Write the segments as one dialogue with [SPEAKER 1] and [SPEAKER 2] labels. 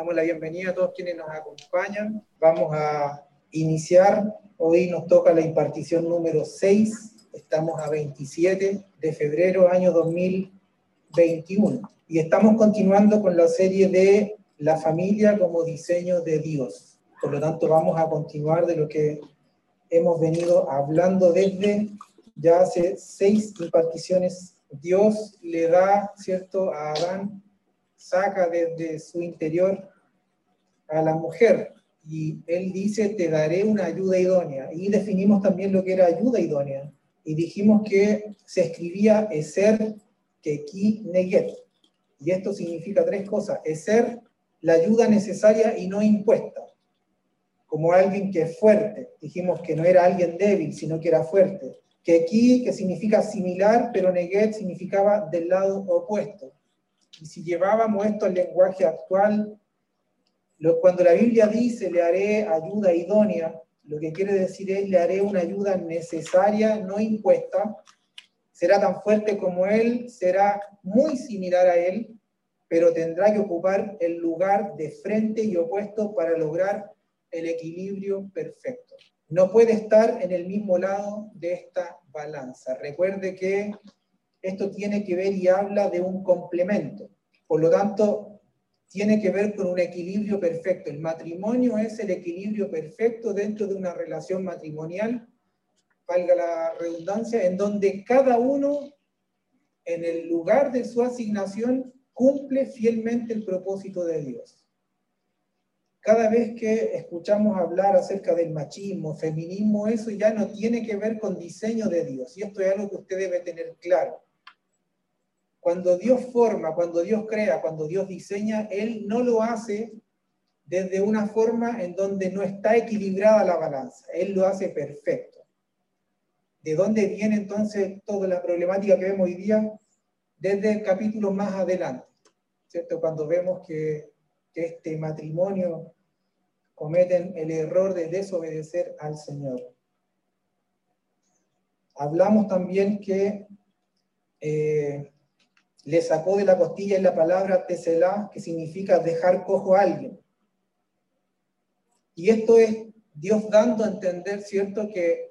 [SPEAKER 1] Damos la bienvenida a todos quienes nos acompañan. Vamos a iniciar. Hoy nos toca la impartición número 6. Estamos a 27 de febrero, año 2021. Y estamos continuando con la serie de la familia como diseño de Dios. Por lo tanto, vamos a continuar de lo que hemos venido hablando desde ya hace seis imparticiones. Dios le da, ¿cierto?, a Adán saca desde su interior a la mujer y él dice, te daré una ayuda idónea. Y definimos también lo que era ayuda idónea. Y dijimos que se escribía Eser Keki Neget. Y esto significa tres cosas. Eser, la ayuda necesaria y no impuesta. Como alguien que es fuerte. Dijimos que no era alguien débil, sino que era fuerte. Keki, que significa similar, pero Neget significaba del lado opuesto. Y si llevábamos esto al lenguaje actual, cuando la Biblia dice le haré ayuda idónea, lo que quiere decir es le haré una ayuda necesaria, no impuesta. Será tan fuerte como él, será muy similar a él, pero tendrá que ocupar el lugar de frente y opuesto para lograr el equilibrio perfecto. No puede estar en el mismo lado de esta balanza. Recuerde que esto tiene que ver y habla de un complemento. Por lo tanto, tiene que ver con un equilibrio perfecto. El matrimonio es el equilibrio perfecto dentro de una relación matrimonial, valga la redundancia, en donde cada uno, en el lugar de su asignación, cumple fielmente el propósito de Dios. Cada vez que escuchamos hablar acerca del machismo, feminismo, eso ya no tiene que ver con diseño de Dios. Y esto es algo que usted debe tener claro. Cuando Dios forma, cuando Dios crea, cuando Dios diseña, Él no lo hace desde una forma en donde no está equilibrada la balanza. Él lo hace perfecto. ¿De dónde viene entonces toda la problemática que vemos hoy día? Desde el capítulo más adelante, ¿cierto? Cuando vemos que, que este matrimonio cometen el error de desobedecer al Señor. Hablamos también que eh, le sacó de la costilla la palabra teselá, que significa dejar cojo a alguien. Y esto es Dios dando a entender, ¿cierto?, que,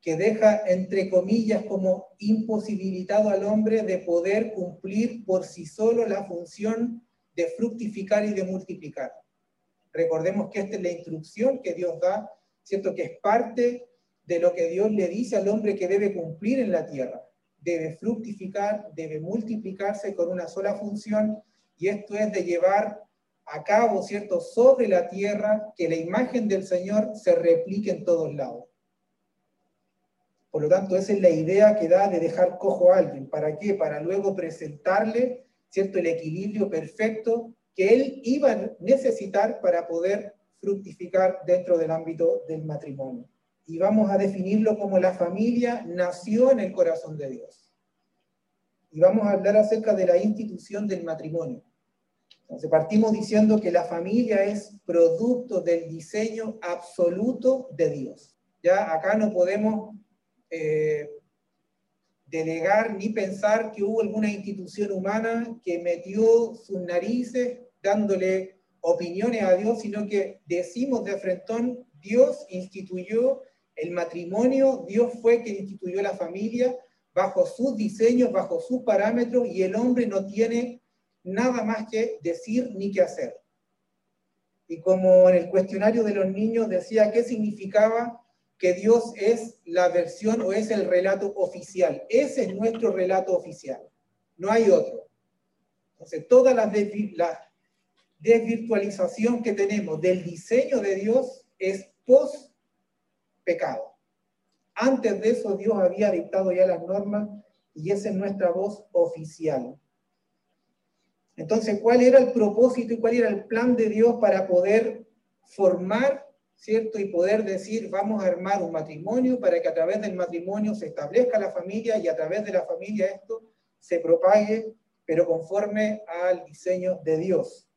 [SPEAKER 1] que deja, entre comillas, como imposibilitado al hombre de poder cumplir por sí solo la función de fructificar y de multiplicar. Recordemos que esta es la instrucción que Dios da, ¿cierto?, que es parte de lo que Dios le dice al hombre que debe cumplir en la tierra debe fructificar, debe multiplicarse con una sola función, y esto es de llevar a cabo, ¿cierto?, sobre la tierra, que la imagen del Señor se replique en todos lados. Por lo tanto, esa es la idea que da de dejar cojo a alguien. ¿Para qué? Para luego presentarle, ¿cierto?, el equilibrio perfecto que él iba a necesitar para poder fructificar dentro del ámbito del matrimonio y vamos a definirlo como la familia nació en el corazón de Dios. Y vamos a hablar acerca de la institución del matrimonio. Entonces partimos diciendo que la familia es producto del diseño absoluto de Dios. Ya acá no podemos eh, delegar ni pensar que hubo alguna institución humana que metió sus narices dándole opiniones a Dios, sino que decimos de frentón, Dios instituyó el matrimonio, Dios fue quien instituyó la familia bajo sus diseños, bajo sus parámetros, y el hombre no tiene nada más que decir ni que hacer. Y como en el cuestionario de los niños decía, ¿qué significaba que Dios es la versión o es el relato oficial? Ese es nuestro relato oficial, no hay otro. Entonces, toda la, desvirtualización que tenemos del diseño de Dios es post pecado. Antes de eso Dios había dictado ya las normas y esa es nuestra voz oficial. Entonces, ¿cuál era el propósito y cuál era el plan de Dios para poder formar, ¿cierto? Y poder decir, vamos a armar un matrimonio para que a través del matrimonio se establezca la familia y a través de la familia esto se propague, pero conforme al diseño de Dios.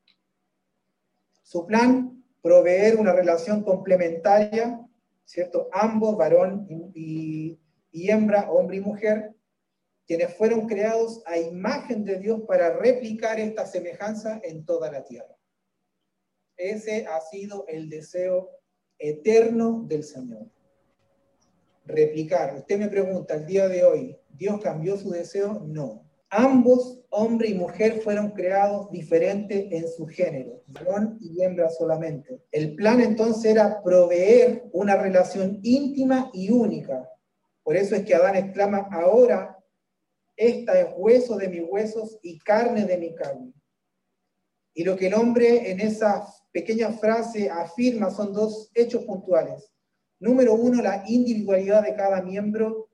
[SPEAKER 1] Su plan, proveer una relación complementaria ¿cierto? Ambos, varón y, hembra, hombre y mujer, quienes fueron creados a imagen de Dios para replicar esta semejanza en toda la tierra. Ese ha sido el deseo eterno del Señor. Replicar. Usted me pregunta el día de hoy, ¿Dios cambió su deseo? No. Ambos, hombre y mujer, fueron creados diferentes en su género, varón y hembra solamente. El plan entonces era proveer una relación íntima y única. Por eso es que Adán exclama, ahora esta es hueso de mis huesos y carne de mi carne. Y lo que el hombre en esa pequeña frase afirma son dos hechos puntuales. Número uno, la individualidad de cada miembro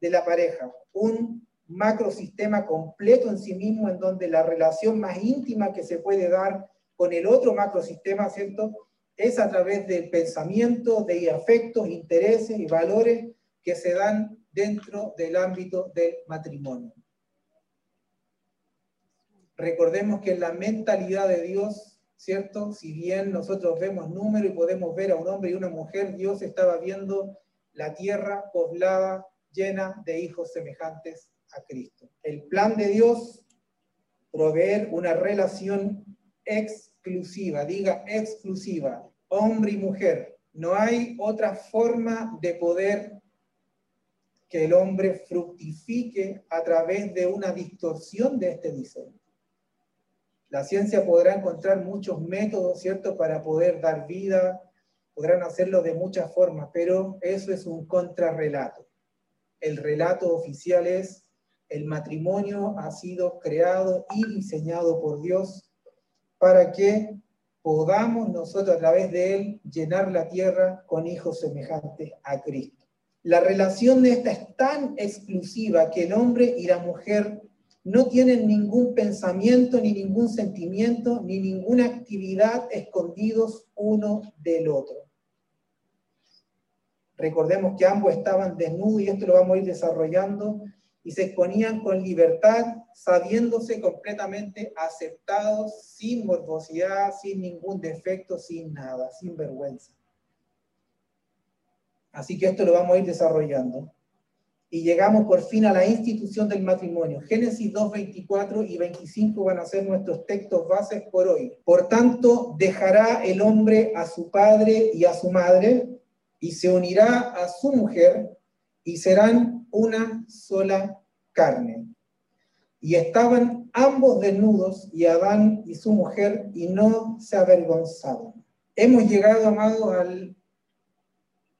[SPEAKER 1] de la pareja. Un macrosistema completo en sí mismo en donde la relación más íntima que se puede dar con el otro macrosistema, ¿cierto? Es a través del pensamiento, de afectos, intereses y valores que se dan dentro del ámbito del matrimonio. Recordemos que en la mentalidad de Dios, ¿cierto? Si bien nosotros vemos número y podemos ver a un hombre y una mujer, Dios estaba viendo la tierra poblada, llena de hijos semejantes Cristo. El plan de Dios, proveer una relación exclusiva, diga exclusiva, hombre y mujer. No hay otra forma de poder que el hombre fructifique a través de una distorsión de este diseño. La ciencia podrá encontrar muchos métodos, ¿cierto?, para poder dar vida, podrán hacerlo de muchas formas, pero eso es un contrarrelato. El relato oficial es el matrimonio ha sido creado y diseñado por Dios para que podamos nosotros a través de él llenar la tierra con hijos semejantes a Cristo. La relación de esta es tan exclusiva que el hombre y la mujer no tienen ningún pensamiento, ni ningún sentimiento, ni ninguna actividad escondidos uno del otro. Recordemos que ambos estaban desnudos y esto lo vamos a ir desarrollando y se exponían con libertad, sabiéndose completamente aceptados, sin morbosidad, sin ningún defecto, sin nada, sin vergüenza. Así que esto lo vamos a ir desarrollando. Y llegamos por fin a la institución del matrimonio. Génesis 2, 24 y 25 van a ser nuestros textos bases por hoy. Por tanto, dejará el hombre a su padre y a su madre y se unirá a su mujer y serán una sola carne. Y estaban ambos desnudos, y Adán y su mujer, y no se avergonzaban. Hemos llegado, amados, al,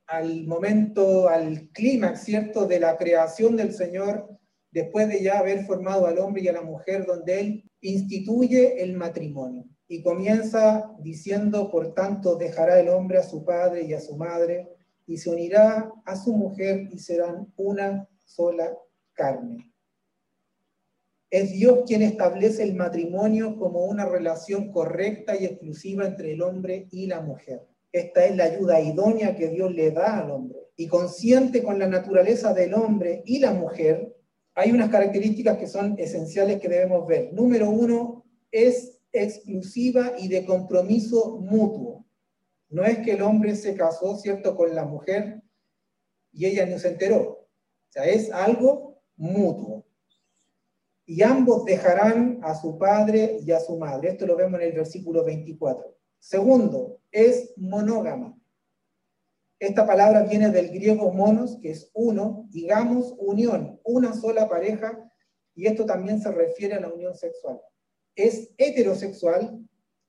[SPEAKER 1] al momento, al clímax, ¿cierto?, de la creación del Señor, después de ya haber formado al hombre y a la mujer, donde Él instituye el matrimonio. Y comienza diciendo, por tanto, dejará el hombre a su padre y a su madre, y se unirá a su mujer y serán una sola carne. Es Dios quien establece el matrimonio como una relación correcta y exclusiva entre el hombre y la mujer. Esta es la ayuda idónea que Dios le da al hombre. Y consciente con la naturaleza del hombre y la mujer, hay unas características que son esenciales que debemos ver. Número uno, es exclusiva y de compromiso mutuo. No es que el hombre se casó, ¿cierto?, con la mujer y ella no se enteró. O sea, es algo mutuo. Y ambos dejarán a su padre y a su madre. Esto lo vemos en el versículo 24. Segundo, es monógama. Esta palabra viene del griego monos, que es uno, digamos unión, una sola pareja, y esto también se refiere a la unión sexual. Es heterosexual,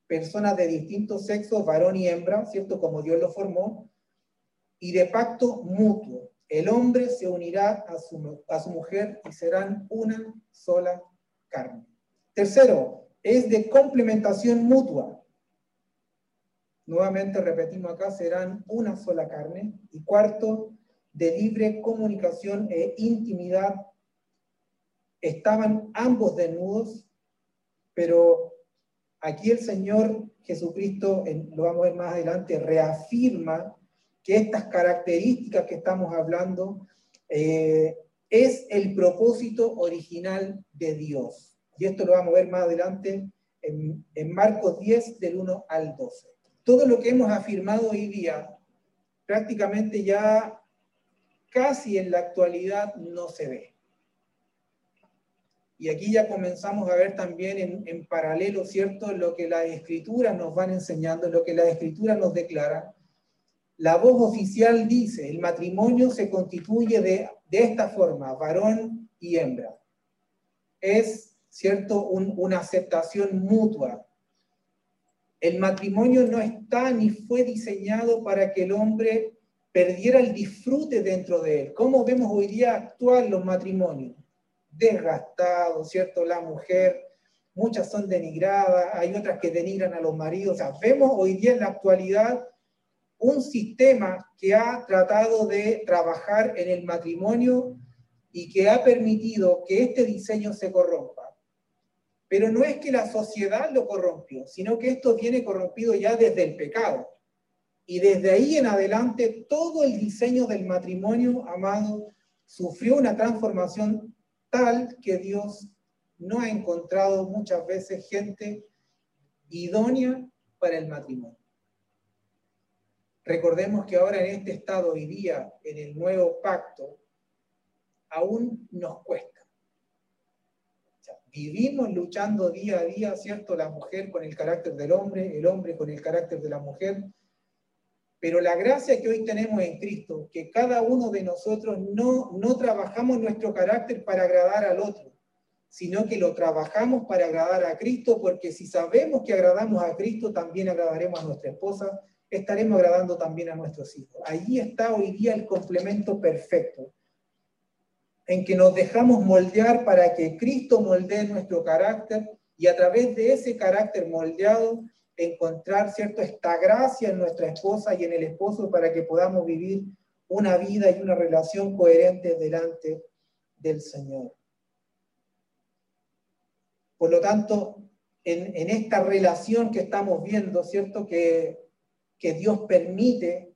[SPEAKER 1] personas de distintos sexos, varón y hembra, ¿cierto? Como Dios lo formó, y de pacto mutuo. El hombre se unirá a su, a su mujer y serán una sola carne. Tercero, es de complementación mutua. Nuevamente repetimos acá, serán una sola carne. Y cuarto, de libre comunicación e intimidad. Estaban ambos desnudos, pero aquí el Señor Jesucristo, lo vamos a ver más adelante, reafirma que estas características que estamos hablando eh, es el propósito original de Dios. Y esto lo vamos a ver más adelante en, en Marcos 10, del 1 al 12. Todo lo que hemos afirmado hoy día prácticamente ya casi en la actualidad no se ve. Y aquí ya comenzamos a ver también en, en, paralelo, ¿cierto?, lo que las escrituras nos van enseñando, lo que las escrituras nos declaran. La voz oficial dice, el matrimonio se constituye de, de esta forma, varón y hembra. Es, ¿cierto?, una aceptación mutua. El matrimonio no está ni fue diseñado para que el hombre perdiera el disfrute dentro de él. ¿Cómo vemos hoy día actuar los matrimonios? Desgastados, ¿cierto? La mujer, muchas son denigradas, hay otras que denigran a los maridos. O sea, vemos hoy día en la actualidad un sistema que ha tratado de trabajar en el matrimonio y que ha permitido que este diseño se corrompa. Pero no es que la sociedad lo corrompió, sino que esto viene corrompido ya desde el pecado. Y desde ahí en adelante todo el diseño del matrimonio, amado, sufrió una transformación tal que Dios no ha encontrado muchas veces gente idónea para el matrimonio. Recordemos que ahora en este estado hoy día, en el nuevo pacto, aún nos cuesta. vivimos luchando día a día, ¿cierto? La mujer con el carácter del hombre, el hombre con el carácter de la mujer, pero la gracia que hoy tenemos en Cristo, que cada uno de nosotros no, no trabajamos nuestro carácter para agradar al otro, sino que lo trabajamos para agradar a Cristo, porque si sabemos que agradamos a Cristo, también agradaremos a nuestra esposa, estaremos agradando también a nuestros hijos. Allí está hoy día el complemento perfecto, en que nos dejamos moldear para que Cristo moldee nuestro carácter y a través de ese carácter moldeado encontrar, ¿cierto?, esta gracia en nuestra esposa y en el esposo para que podamos vivir una vida y una relación coherente delante del Señor. Por lo tanto, en, esta relación que estamos viendo, ¿cierto?, que, que Dios permite,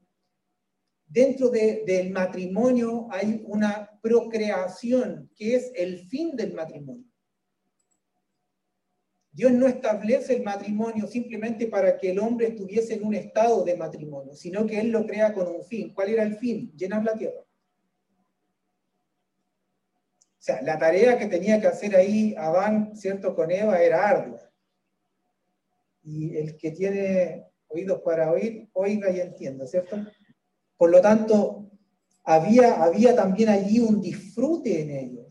[SPEAKER 1] dentro del matrimonio hay una procreación que es el fin del matrimonio. Dios no establece el matrimonio simplemente para que el hombre estuviese en un estado de matrimonio, sino que Él lo crea con un fin. ¿Cuál era el fin? Llenar la tierra. O sea, la tarea que tenía que hacer ahí Adán, ¿cierto? Con Eva era ardua. Y el que tiene oídos para oír, oiga y entienda, ¿cierto? Por lo tanto, había, había también allí un disfrute en ellos.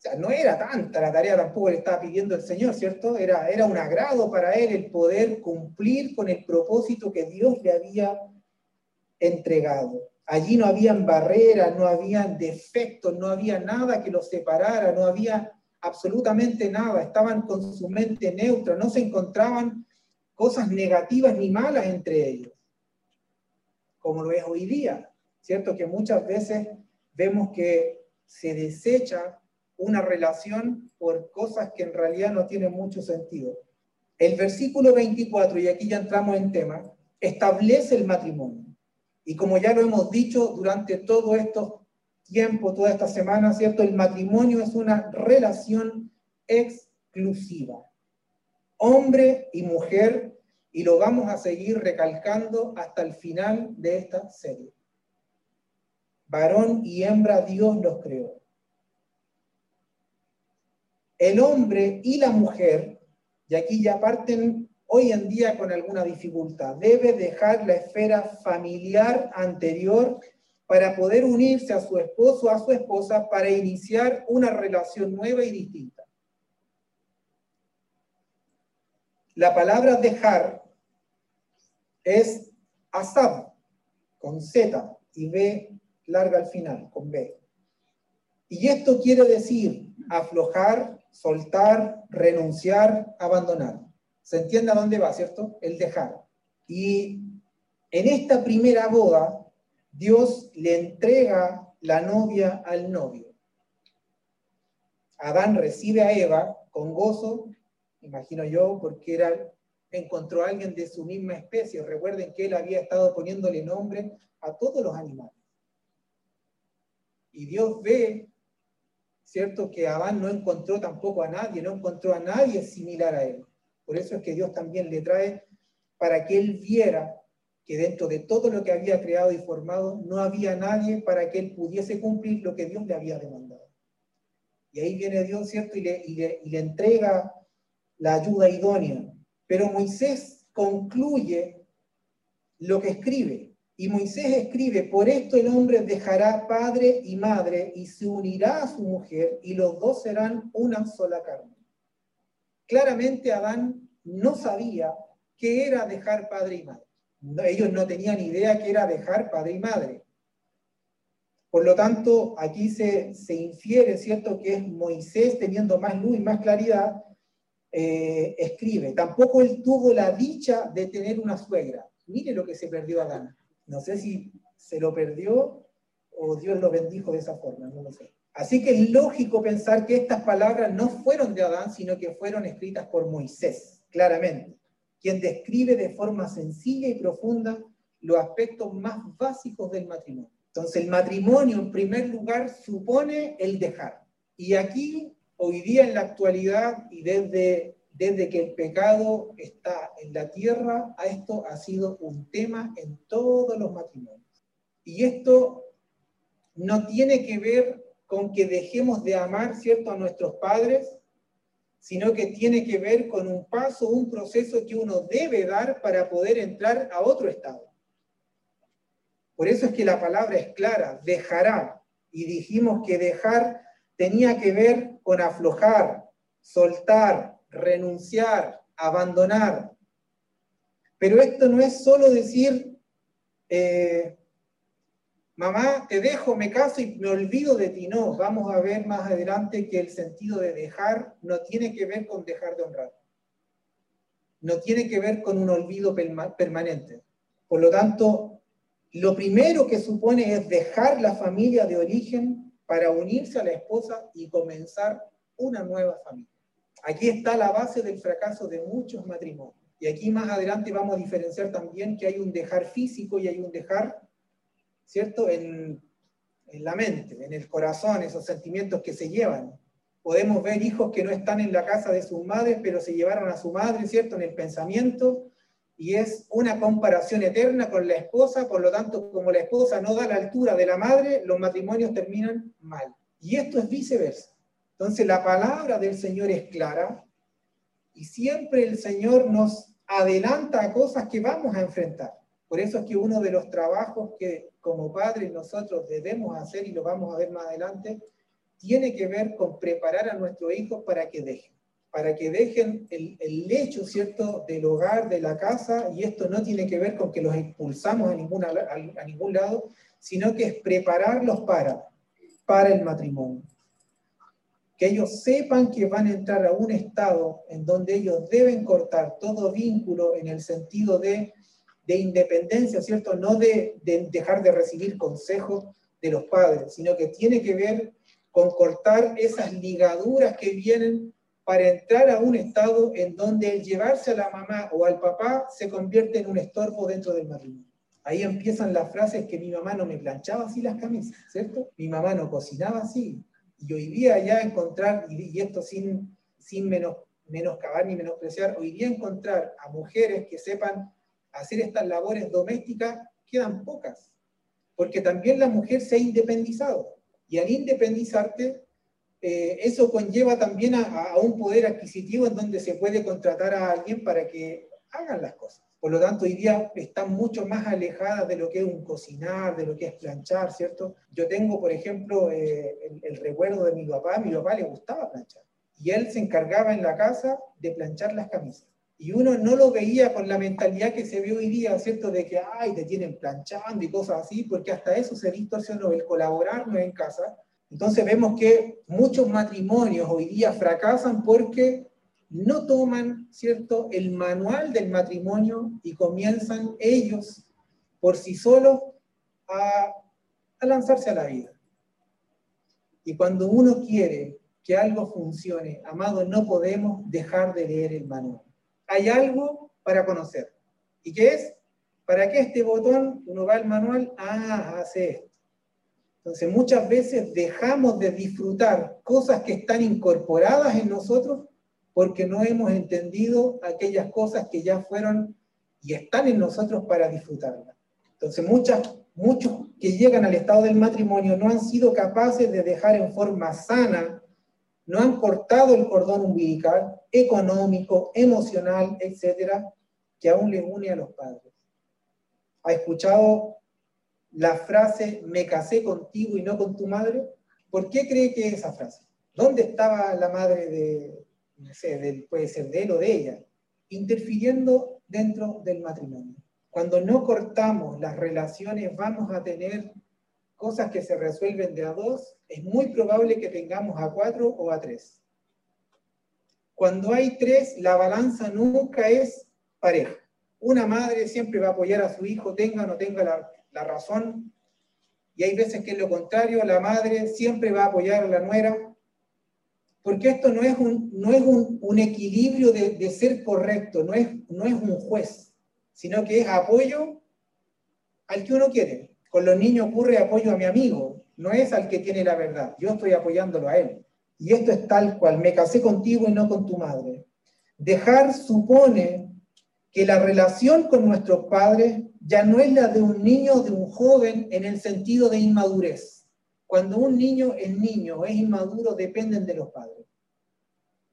[SPEAKER 1] Sea, no era tanta la tarea tampoco que le estaba pidiendo el Señor, ¿cierto? Era, era un agrado para él el poder cumplir con el propósito que Dios le había entregado. Allí no habían barreras, no habían defectos, no había nada que los separara, no había absolutamente nada. Estaban con su mente neutra, no se encontraban cosas negativas ni malas entre ellos, como lo es hoy día, ¿cierto? Que muchas veces vemos que se desecha una relación por cosas que en realidad no tienen mucho sentido. El versículo 24, y aquí ya entramos en tema, establece el matrimonio. Y como ya lo hemos dicho durante todo estos tiempo, toda esta semana, ¿cierto? El matrimonio es una relación exclusiva. Hombre y mujer, y lo vamos a seguir recalcando hasta el final de esta serie. Varón y hembra Dios los creó el hombre y la mujer, y aquí ya parten hoy en día con alguna dificultad, debe dejar la esfera familiar anterior para poder unirse a su esposo o a su esposa para iniciar una relación nueva y distinta. La palabra dejar es asab, con Z y B larga al final, con B. Y esto quiere decir aflojar, soltar, renunciar, abandonar. ¿Se entiende a dónde va, cierto? El dejar. Y en esta primera boda, Dios le entrega la novia al novio. Adán recibe a Eva con gozo, imagino yo, porque era, encontró a alguien de su misma especie. Recuerden que él había estado poniéndole nombre a todos los animales. Y Dios ve ¿cierto? Que Adán no encontró tampoco a nadie, no encontró a nadie similar a él. Por eso es que Dios también le trae para que él viera que dentro de todo lo que había creado y formado, no había nadie para que él pudiese cumplir lo que Dios le había demandado. Y ahí viene Dios, ¿cierto? Y le, entrega la ayuda idónea. Pero Moisés concluye lo que escribe. Y Moisés escribe, por esto el hombre dejará padre y madre y se unirá a su mujer y los dos serán una sola carne. Claramente Adán no sabía qué era dejar padre y madre. ellos no tenían idea qué era dejar padre y madre. Por lo tanto, aquí se, se infiere, ¿cierto?, que es Moisés teniendo más luz y más claridad, eh, escribe. Tampoco él tuvo la dicha de tener una suegra. Mire lo que se perdió Adán. No sé si se lo perdió o Dios lo bendijo de esa forma, no lo sé. Así que es lógico pensar que estas palabras no fueron de Adán, sino que fueron escritas por Moisés, claramente, quien describe de forma sencilla y profunda los aspectos más básicos del matrimonio. Entonces, el matrimonio, en primer lugar, supone el dejar. Y aquí, hoy día, en la actualidad, y desde desde que el pecado está en la tierra, a esto ha sido un tema en todos los matrimonios. Y esto no tiene que ver con que dejemos de amar, ¿cierto?, a nuestros padres, sino que tiene que ver con un paso, un proceso que uno debe dar para poder entrar a otro estado. Por eso es que la palabra es clara, dejará. Y dijimos que dejar tenía que ver con aflojar, soltar, renunciar, abandonar. Pero esto no es solo decir, eh, mamá, te dejo, me caso y me olvido de ti. No, vamos a ver más adelante que el sentido de dejar no tiene que ver con dejar de honrar. No tiene que ver con un olvido permanente. Por lo tanto, lo primero que supone es dejar la familia de origen para unirse a la esposa y comenzar una nueva familia. Aquí está la base del fracaso de muchos matrimonios. Y aquí más adelante vamos a diferenciar también que hay un dejar físico y hay un dejar, ¿cierto?, en, la mente, en el corazón, esos sentimientos que se llevan. Podemos ver hijos que no están en la casa de sus madres, pero se llevaron a su madre, ¿cierto?, en el pensamiento, y es una comparación eterna con la esposa, por lo tanto, como la esposa no da la altura de la madre, los matrimonios terminan mal. Y esto es viceversa. Entonces la palabra del Señor es clara y siempre el Señor nos adelanta a cosas que vamos a enfrentar. Por eso es que uno de los trabajos que como padres nosotros debemos hacer, y lo vamos a ver más adelante, tiene que ver con preparar a nuestros hijos para que dejen, para que dejen el, el lecho, ¿cierto?, del hogar, de la casa, y esto no tiene que ver con que los expulsamos a, a ningún lado, sino que es prepararlos para, para el matrimonio que ellos sepan que van a entrar a un estado en donde ellos deben cortar todo vínculo en el sentido de, de independencia, ¿cierto? No de, de, dejar de recibir consejos de los padres, sino que tiene que ver con cortar esas ligaduras que vienen para entrar a un estado en donde el llevarse a la mamá o al papá se convierte en un estorbo dentro del matrimonio. Ahí empiezan las frases que mi mamá no me planchaba así las camisas, ¿cierto? Mi mamá no cocinaba así, y hoy día ya encontrar, y, esto sin, sin menos, menoscabar ni menospreciar, hoy día encontrar a mujeres que sepan hacer estas labores domésticas quedan pocas, porque también la mujer se ha independizado. Y al independizarte, eh, eso conlleva también a, a, un poder adquisitivo en donde se puede contratar a alguien para que hagan las cosas. Por lo tanto, hoy día están mucho más alejadas de lo que es un cocinar, de lo que es planchar, ¿cierto? Yo tengo, por ejemplo, eh, el, el, recuerdo de mi papá, a mi papá le gustaba planchar. Y él se encargaba en la casa de planchar las camisas. Y uno no lo veía con la mentalidad que se ve hoy día, ¿cierto? De que, ay, te tienen planchando y cosas así, porque hasta eso se distorsionó, el colaborar no en casa. Entonces vemos que muchos matrimonios hoy día fracasan porque no toman, ¿cierto?, el manual del matrimonio y comienzan ellos por sí solos a, lanzarse a la vida. Y cuando uno quiere que algo funcione, amado, no podemos dejar de leer el manual. Hay algo para conocer. ¿Y qué es? ¿Para qué este botón? Uno va al manual, ah, hace esto. Entonces muchas veces dejamos de disfrutar cosas que están incorporadas en nosotros porque no hemos entendido aquellas cosas que ya fueron y están en nosotros para disfrutarlas. Entonces, muchas, muchos que llegan al estado del matrimonio no han sido capaces de dejar en forma sana no han cortado el cordón umbilical económico, emocional, etcétera, que aún les une a los padres. ¿Ha escuchado la frase me casé contigo y no con tu madre? ¿Por qué cree que es esa frase? ¿Dónde estaba la madre de, no sé, puede ser de él o de ella? Interfiriendo dentro del matrimonio. Cuando no cortamos las relaciones vamos a tener cosas que se resuelven de a dos, es muy probable que tengamos a cuatro o a tres. Cuando hay tres, la balanza nunca es pareja. Una madre siempre va a apoyar a su hijo, tenga o no tenga la, razón, y hay veces que es lo contrario, la madre siempre va a apoyar a la nuera, porque esto no es un, no es un, equilibrio de, ser correcto, no es, no es un juez, sino que es apoyo al que uno quiere. Con los niños ocurre apoyo a mi amigo, no es al que tiene la verdad, yo estoy apoyándolo a él. Y esto es tal cual, me casé contigo y no con tu madre. Dejar supone que la relación con nuestros padres ya no es la de un niño o de un joven en el sentido de inmadurez. Cuando un niño es niño es inmaduro, dependen de los padres.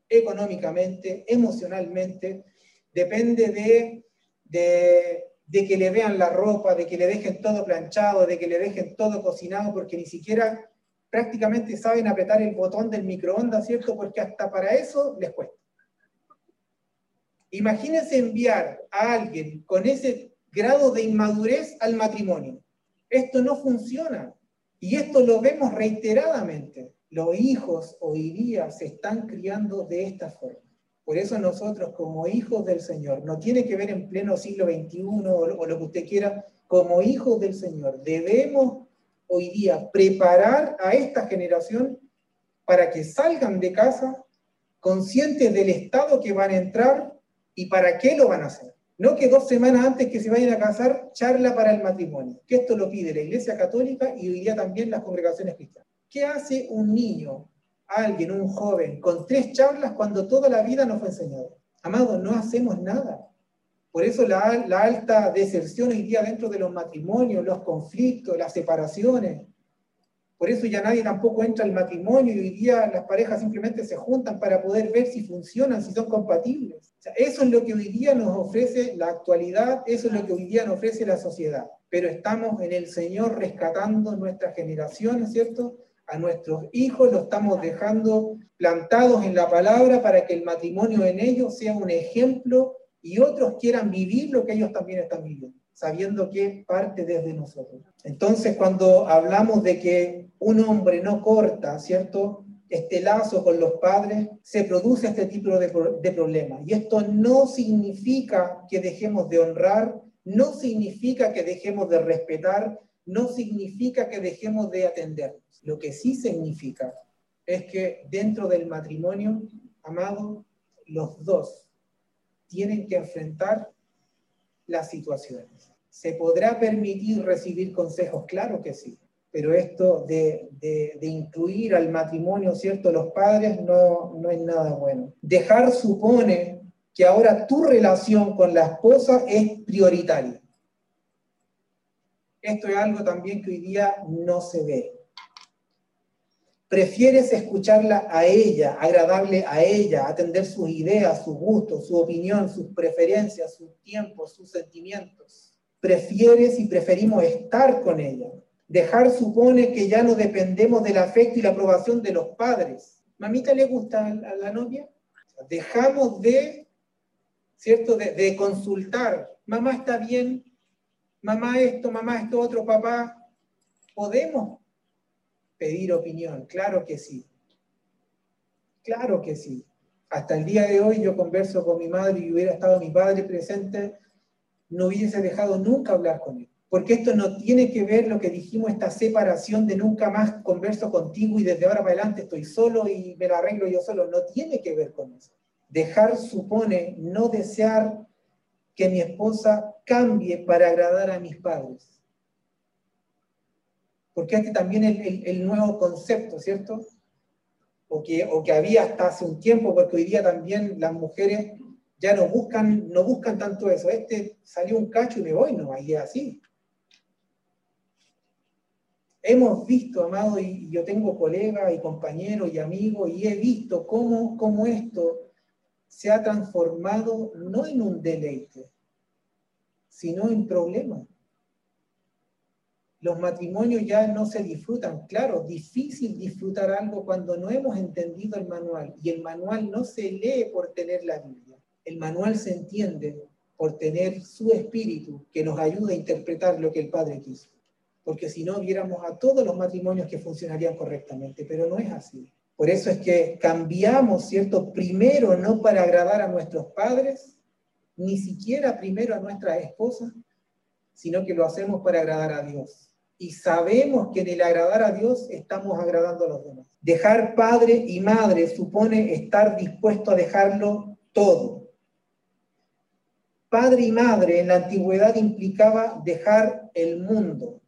[SPEAKER 1] Económicamente, emocionalmente, depende de, de de que le vean la ropa, de que le dejen todo planchado, de que le dejen todo cocinado, porque ni siquiera prácticamente saben apretar el botón del microondas, ¿cierto? Porque hasta para eso les cuesta. Imagínense enviar a alguien con ese grado de inmadurez al matrimonio. Esto no funciona. Y esto lo vemos reiteradamente. Los hijos hoy día se están criando de esta forma. Por eso nosotros como hijos del Señor, no tiene que ver en pleno siglo XXI o, lo que usted quiera, como hijos del Señor, debemos hoy día preparar a esta generación para que salgan de casa conscientes del estado que van a entrar y para qué lo van a hacer. No que dos semanas antes que se vayan a casar, charla para el matrimonio, que esto lo pide la Iglesia Católica y hoy día también las congregaciones cristianas. ¿Qué hace un niño alguien, un joven, con tres charlas cuando toda la vida nos fue enseñado. Amado, no hacemos nada. Por eso la, alta deserción hoy día dentro de los matrimonios, los conflictos, las separaciones. Por eso ya nadie tampoco entra al matrimonio y hoy día las parejas simplemente se juntan para poder ver si funcionan, si son compatibles. eso es lo que hoy día nos ofrece la actualidad, eso es lo que hoy día nos ofrece la sociedad. Pero estamos en el Señor rescatando nuestra generación, ¿cierto? a nuestros hijos, los estamos dejando plantados en la palabra para que el matrimonio en ellos sea un ejemplo y otros quieran vivir lo que ellos también están viviendo, sabiendo que parte desde nosotros. Entonces, cuando hablamos de que un hombre no corta, ¿cierto? Este lazo con los padres, se produce este tipo de, problemas. Y esto no significa que dejemos de honrar, no significa que dejemos de respetar, no significa que dejemos de atendernos. Lo que sí significa es que dentro del matrimonio, amado, los dos tienen que enfrentar las situaciones. ¿Se podrá permitir recibir consejos? Claro que sí, pero esto de, incluir al matrimonio, ¿cierto? Los padres no, no es nada bueno. Dejar supone que ahora tu relación con la esposa es prioritaria. Esto es algo también que hoy día no se ve. Prefieres escucharla a ella, agradable a ella, atender sus ideas, sus gustos, su opinión, sus preferencias, sus tiempos, sus sentimientos. Prefieres y preferimos estar con ella. Dejar supone que ya no dependemos del afecto y la aprobación de los padres. ¿Mamita le gusta a la novia? Dejamos de, ¿cierto? De, de consultar. Mamá está bien, mamá esto, mamá esto, otro, papá, ¿podemos pedir opinión? Claro que sí. Claro que sí. Hasta el día de hoy yo converso con mi madre y hubiera estado mi padre presente, no hubiese dejado nunca hablar con él. Porque esto no tiene que ver lo que dijimos, esta separación de nunca más converso contigo y desde ahora para adelante estoy solo y me lo arreglo yo solo. No tiene que ver con eso. Dejar supone no desear que mi esposa cambie para agradar a mis padres. Porque este también es el, nuevo concepto, ¿cierto? O que, o que había hasta hace un tiempo, porque hoy día también las mujeres ya no buscan, no buscan tanto eso. Este salió un cacho y me voy, no, ahí es así. Hemos visto, amado, y yo tengo colegas y compañeros y amigos, y he visto cómo, cómo esto se ha transformado no en un deleite, sino en problemas. Los matrimonios ya no se disfrutan. Claro, difícil disfrutar algo cuando no hemos entendido el manual. Y el manual no se lee por tener la Biblia. El manual se entiende por tener su espíritu que nos ayuda a interpretar lo que el Padre quiso. Porque si no, viéramos a todos los matrimonios que funcionarían correctamente, pero no es así. Por eso es que cambiamos, ¿cierto? Primero no para agradar a nuestros padres, ni siquiera primero a nuestra esposa, sino que lo hacemos para agradar a Dios. Y sabemos que en el agradar a Dios estamos agradando a los demás. Dejar padre y madre supone estar dispuesto a dejarlo todo. Padre y madre en la antigüedad implicaba dejar el mundo,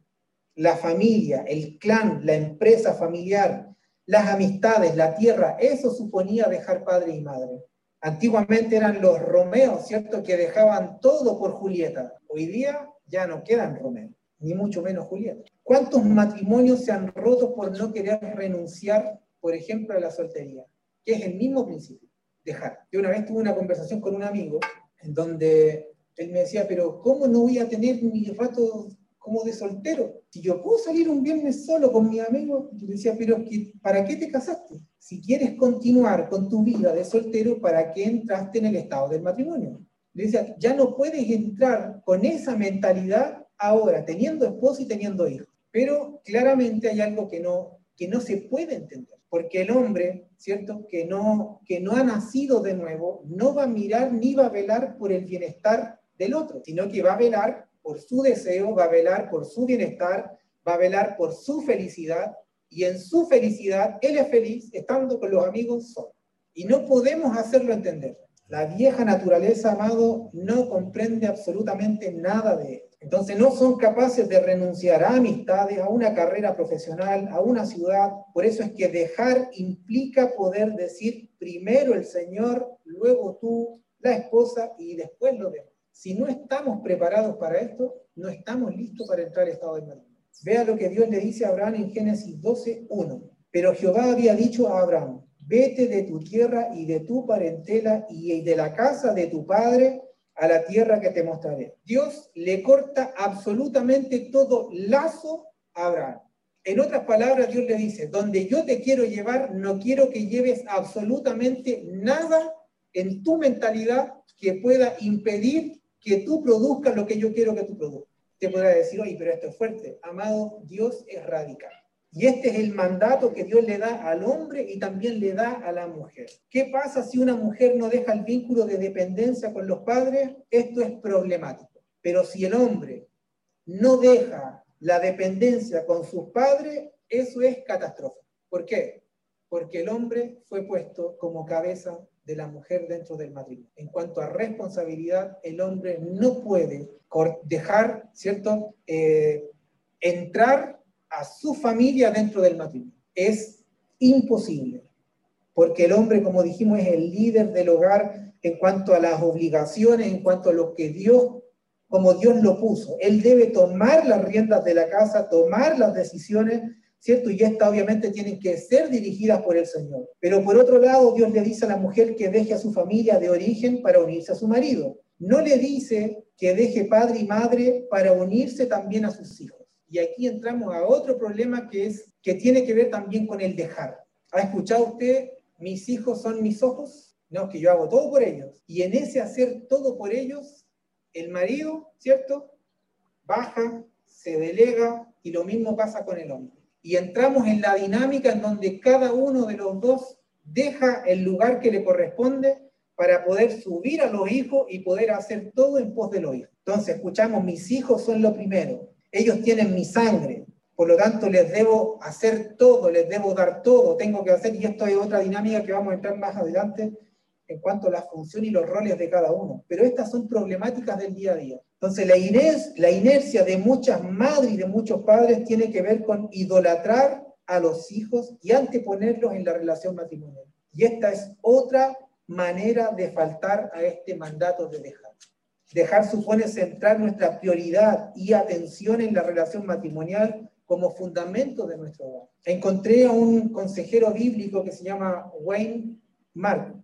[SPEAKER 1] la familia, el clan, la empresa familiar, las amistades, la tierra, eso suponía dejar padre y madre. Antiguamente eran los Romeos, ¿cierto?, que dejaban todo por Julieta. Hoy día ya no quedan Romeos, ni mucho menos Julieta. ¿Cuántos matrimonios se han roto por no querer renunciar, por ejemplo, a la soltería? Que es el mismo principio, dejar. Yo una vez tuve una conversación con un amigo en donde él me decía, pero ¿cómo no voy a tener mi rato como de soltero. Si yo puedo salir un viernes solo con mi amigo, yo decía, pero ¿para qué te casaste? Si quieres continuar con tu vida de soltero, ¿para qué entraste en el estado del matrimonio? Le decía, ya no puedes entrar con esa mentalidad ahora, teniendo esposo y teniendo hijos. Pero claramente hay algo que no, que no se puede entender, porque el hombre, ¿cierto? Que no, que no ha nacido de nuevo, no va a mirar ni va a velar por el bienestar del otro, sino que va a velar por su deseo, va a velar por su bienestar, va a velar por su felicidad, y en su felicidad él es feliz estando con los amigos solo. Y no podemos hacerlo entender. La vieja naturaleza, amado, no comprende absolutamente nada de esto. Entonces no son capaces de renunciar a amistades, a una carrera profesional, a una ciudad. Por eso es que dejar implica poder decir primero el Señor, luego tú, la esposa y después lo demás. Si no estamos preparados para esto, no estamos listos para entrar al estado de matrimonio. Vea lo que Dios le dice a Abraham en Génesis 12, 1. Pero Jehová había dicho a Abraham, vete de tu tierra y de tu parentela y de la casa de tu padre a la tierra que te mostraré. Dios le corta absolutamente todo lazo a Abraham. En otras palabras, Dios le dice, donde yo te quiero llevar, no quiero que lleves absolutamente nada en tu mentalidad que pueda impedir que tú produzcas lo que yo quiero que tú produzcas. Te podrá decir, oye, pero esto es fuerte. Amado, Dios es radical. Y este es el mandato que Dios le da al hombre y también le da a la mujer. ¿Qué pasa si una mujer no deja el vínculo de dependencia con los padres? Esto es problemático. Pero si el hombre no deja la dependencia con sus padres, eso es catastrófico. ¿Por qué? Porque el hombre fue puesto como cabeza de la mujer dentro del matrimonio. En cuanto a responsabilidad, el hombre no puede dejar, ¿cierto?, eh, entrar a su familia dentro del matrimonio. Es imposible, porque el hombre, como dijimos, es el líder del hogar en cuanto a las obligaciones, en cuanto a lo que Dios, como Dios lo puso. Él debe tomar las riendas de la casa, tomar las decisiones ¿cierto? Y estas obviamente tienen que ser dirigidas por el Señor. Pero por otro lado, Dios le dice a la mujer que deje a su familia de origen para unirse a su marido. No le dice que deje padre y madre para unirse también a sus hijos. Y aquí entramos a otro problema que es que tiene que ver también con el dejar. ¿Ha escuchado usted, mis hijos son mis ojos? No, que yo hago todo por ellos. Y en ese hacer todo por ellos, el marido, ¿cierto? Baja, se delega y lo mismo pasa con el hombre y entramos en la dinámica en donde cada uno de los dos deja el lugar que le corresponde para poder subir a los hijos y poder hacer todo en pos de los hijos. Entonces, escuchamos, mis hijos son lo primero, ellos tienen mi sangre, por lo tanto les debo hacer todo, les debo dar todo, tengo que hacer, y esto es otra dinámica que vamos a entrar más adelante en cuanto a la función y los roles de cada uno. Pero estas son problemáticas del día a día. Entonces, la, la inercia de muchas madres y de muchos padres tiene que ver con idolatrar a los hijos y anteponerlos en la relación matrimonial. Y esta es otra manera de faltar a este mandato de dejar. Dejar supone centrar nuestra prioridad y atención en la relación matrimonial como fundamento de nuestro hogar. Encontré a un consejero bíblico que se llama Wayne Mark,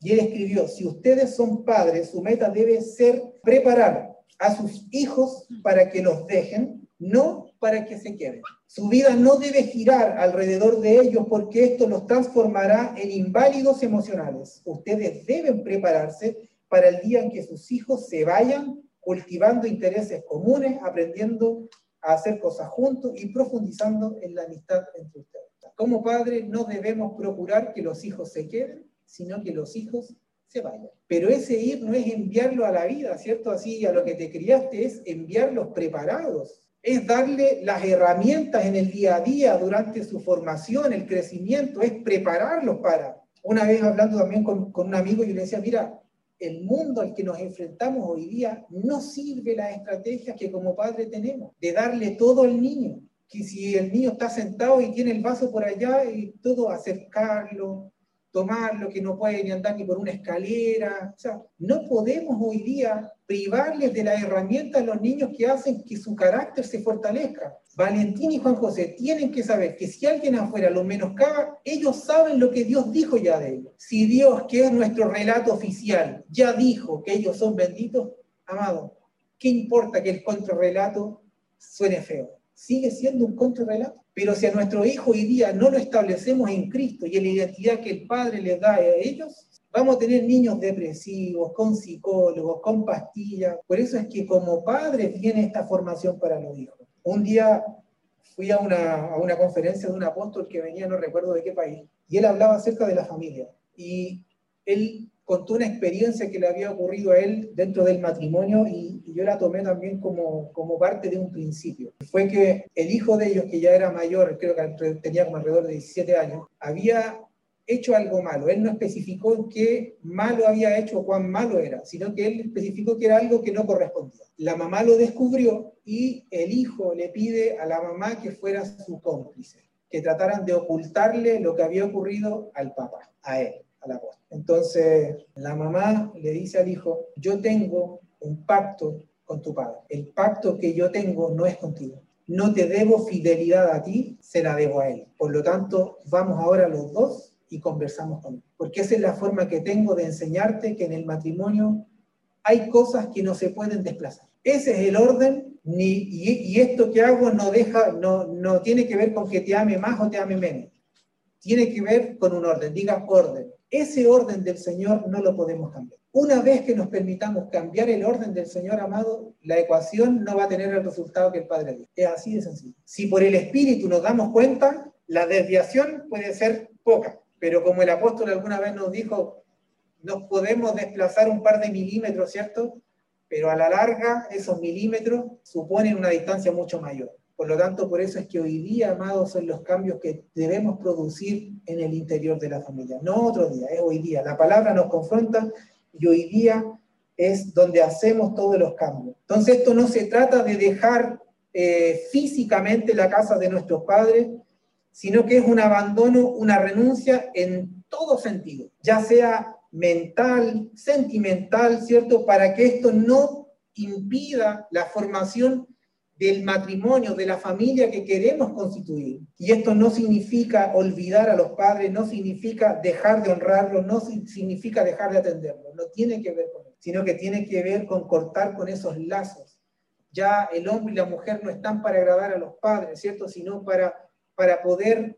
[SPEAKER 1] y él escribió, si ustedes son padres, su meta debe ser preparar a sus hijos para que los dejen, no para que se queden. Su vida no debe girar alrededor de ellos porque esto los transformará en inválidos emocionales. Ustedes deben prepararse para el día en que sus hijos se vayan cultivando intereses comunes, aprendiendo a hacer cosas juntos y profundizando en la amistad entre ustedes. Como padres no debemos procurar que los hijos se queden, sino que los hijos se vayan. Pero ese ir no es enviarlo a la vida, ¿cierto? Así a lo que te criaste es enviarlos preparados. Es darle las herramientas en el día a día durante su formación, el crecimiento, es prepararlos para. Una vez hablando también con, un amigo, yo le decía, mira, el mundo al que nos enfrentamos hoy día no sirve las estrategias que como padre tenemos, de darle todo al niño, que si el niño está sentado y tiene el vaso por allá y todo acercarlo, tomarlo, que no puede ni andar ni por una escalera. O sea, no podemos hoy día privarles de las herramientas a los niños que hacen que su carácter se fortalezca. Valentín y Juan José tienen que saber que si alguien afuera los menoscaba, ellos saben lo que Dios dijo ya de ellos. Si Dios, que es nuestro relato oficial, ya dijo que ellos son benditos, amado, ¿qué importa que el contrarrelato suene feo? Sigue siendo un contrarrelato. Pero si a nuestro hijo hoy día no lo establecemos en Cristo y en la identidad que el Padre les da a ellos, vamos a tener niños depresivos, con psicólogos, con pastillas. Por eso es que como padres viene esta formación para los hijos. Un día fui a una, a una conferencia de un apóstol que venía, no recuerdo de qué país, y él hablaba acerca de la familia. Y él contó una experiencia que le había ocurrido a él dentro del matrimonio y, yo la tomé también como, como parte de un principio. Fue que el hijo de ellos, que ya era mayor, creo que tenía como alrededor de 17 años, había hecho algo malo. Él no especificó qué malo había hecho o cuán malo era, sino que él especificó que era algo que no correspondía. La mamá lo descubrió y el hijo le pide a la mamá que fuera su cómplice, que trataran de ocultarle lo que había ocurrido al papá, a él. Entonces, la mamá le dice al hijo, yo tengo un pacto con tu padre. El pacto que yo tengo no es contigo. No te debo fidelidad a ti, se la debo a él. Por lo tanto, vamos ahora los dos y conversamos con él. Porque esa es la forma que tengo de enseñarte que en el matrimonio hay cosas que no se pueden desplazar. Ese es el orden ni, y, y, esto que hago no, deja, no, no tiene que ver con que te ame más o te ame menos. Tiene que ver con un orden, diga orden. Ese orden del Señor no lo podemos cambiar. Una vez que nos permitamos cambiar el orden del Señor amado, la ecuación no va a tener el resultado que el Padre dice. Es así de sencillo. Si por el Espíritu nos damos cuenta, la desviación puede ser poca, pero como el apóstol alguna vez nos dijo, nos podemos desplazar un par de milímetros, ¿cierto? Pero a la larga esos milímetros suponen una distancia mucho mayor. Por lo tanto, por eso es que hoy día, amados, son los cambios que debemos producir en el interior de la familia. No otro día, es hoy día. La palabra nos confronta y hoy día es donde hacemos todos los cambios. Entonces, esto no se trata de dejar eh, físicamente la casa de nuestros padres, sino que es un abandono, una renuncia en todo sentido, ya sea mental, sentimental, ¿cierto? Para que esto no impida la formación del matrimonio, de la familia que queremos constituir. Y esto no significa olvidar a los padres, no significa dejar de honrarlos, no significa dejar de atenderlos, no tiene que ver con eso, sino que tiene que ver con cortar con esos lazos. Ya el hombre y la mujer no están para agradar a los padres, ¿cierto? Sino para, para poder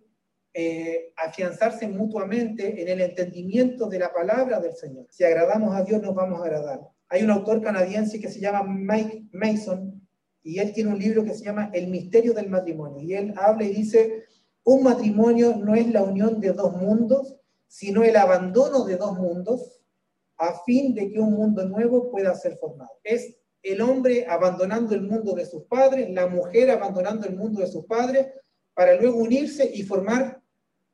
[SPEAKER 1] eh, afianzarse mutuamente en el entendimiento de la palabra del Señor. Si agradamos a Dios, nos vamos a agradar. Hay un autor canadiense que se llama Mike Mason, y él tiene un libro que se llama El misterio del matrimonio. Y él habla y dice, un matrimonio no es la unión de dos mundos, sino el abandono de dos mundos a fin de que un mundo nuevo pueda ser formado. Es el hombre abandonando el mundo de sus padres, la mujer abandonando el mundo de sus padres, para luego unirse y formar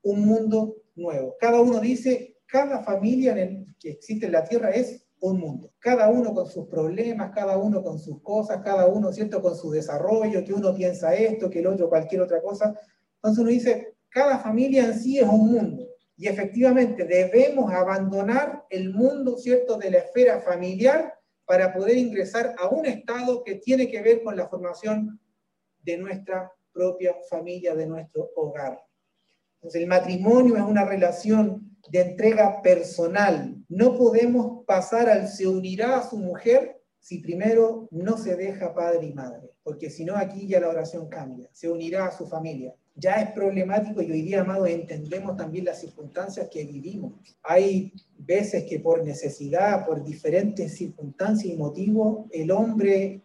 [SPEAKER 1] un mundo nuevo. Cada uno dice, cada familia que existe en la tierra es un mundo. Cada uno con sus problemas, cada uno con sus cosas, cada uno, ¿cierto?, con su desarrollo, que uno piensa esto, que el otro cualquier otra cosa. Entonces uno dice, cada familia en sí es un mundo. Y efectivamente debemos abandonar el mundo, ¿cierto?, de la esfera familiar para poder ingresar a un estado que tiene que ver con la formación de nuestra propia familia de nuestro hogar. Entonces el matrimonio es una relación de entrega personal. No podemos pasar al se unirá a su mujer si primero no se deja padre y madre, porque si no aquí ya la oración cambia, se unirá a su familia. Ya es problemático y hoy día, amados, entendemos también las circunstancias que vivimos. Hay veces que por necesidad, por diferentes circunstancias y motivos, el hombre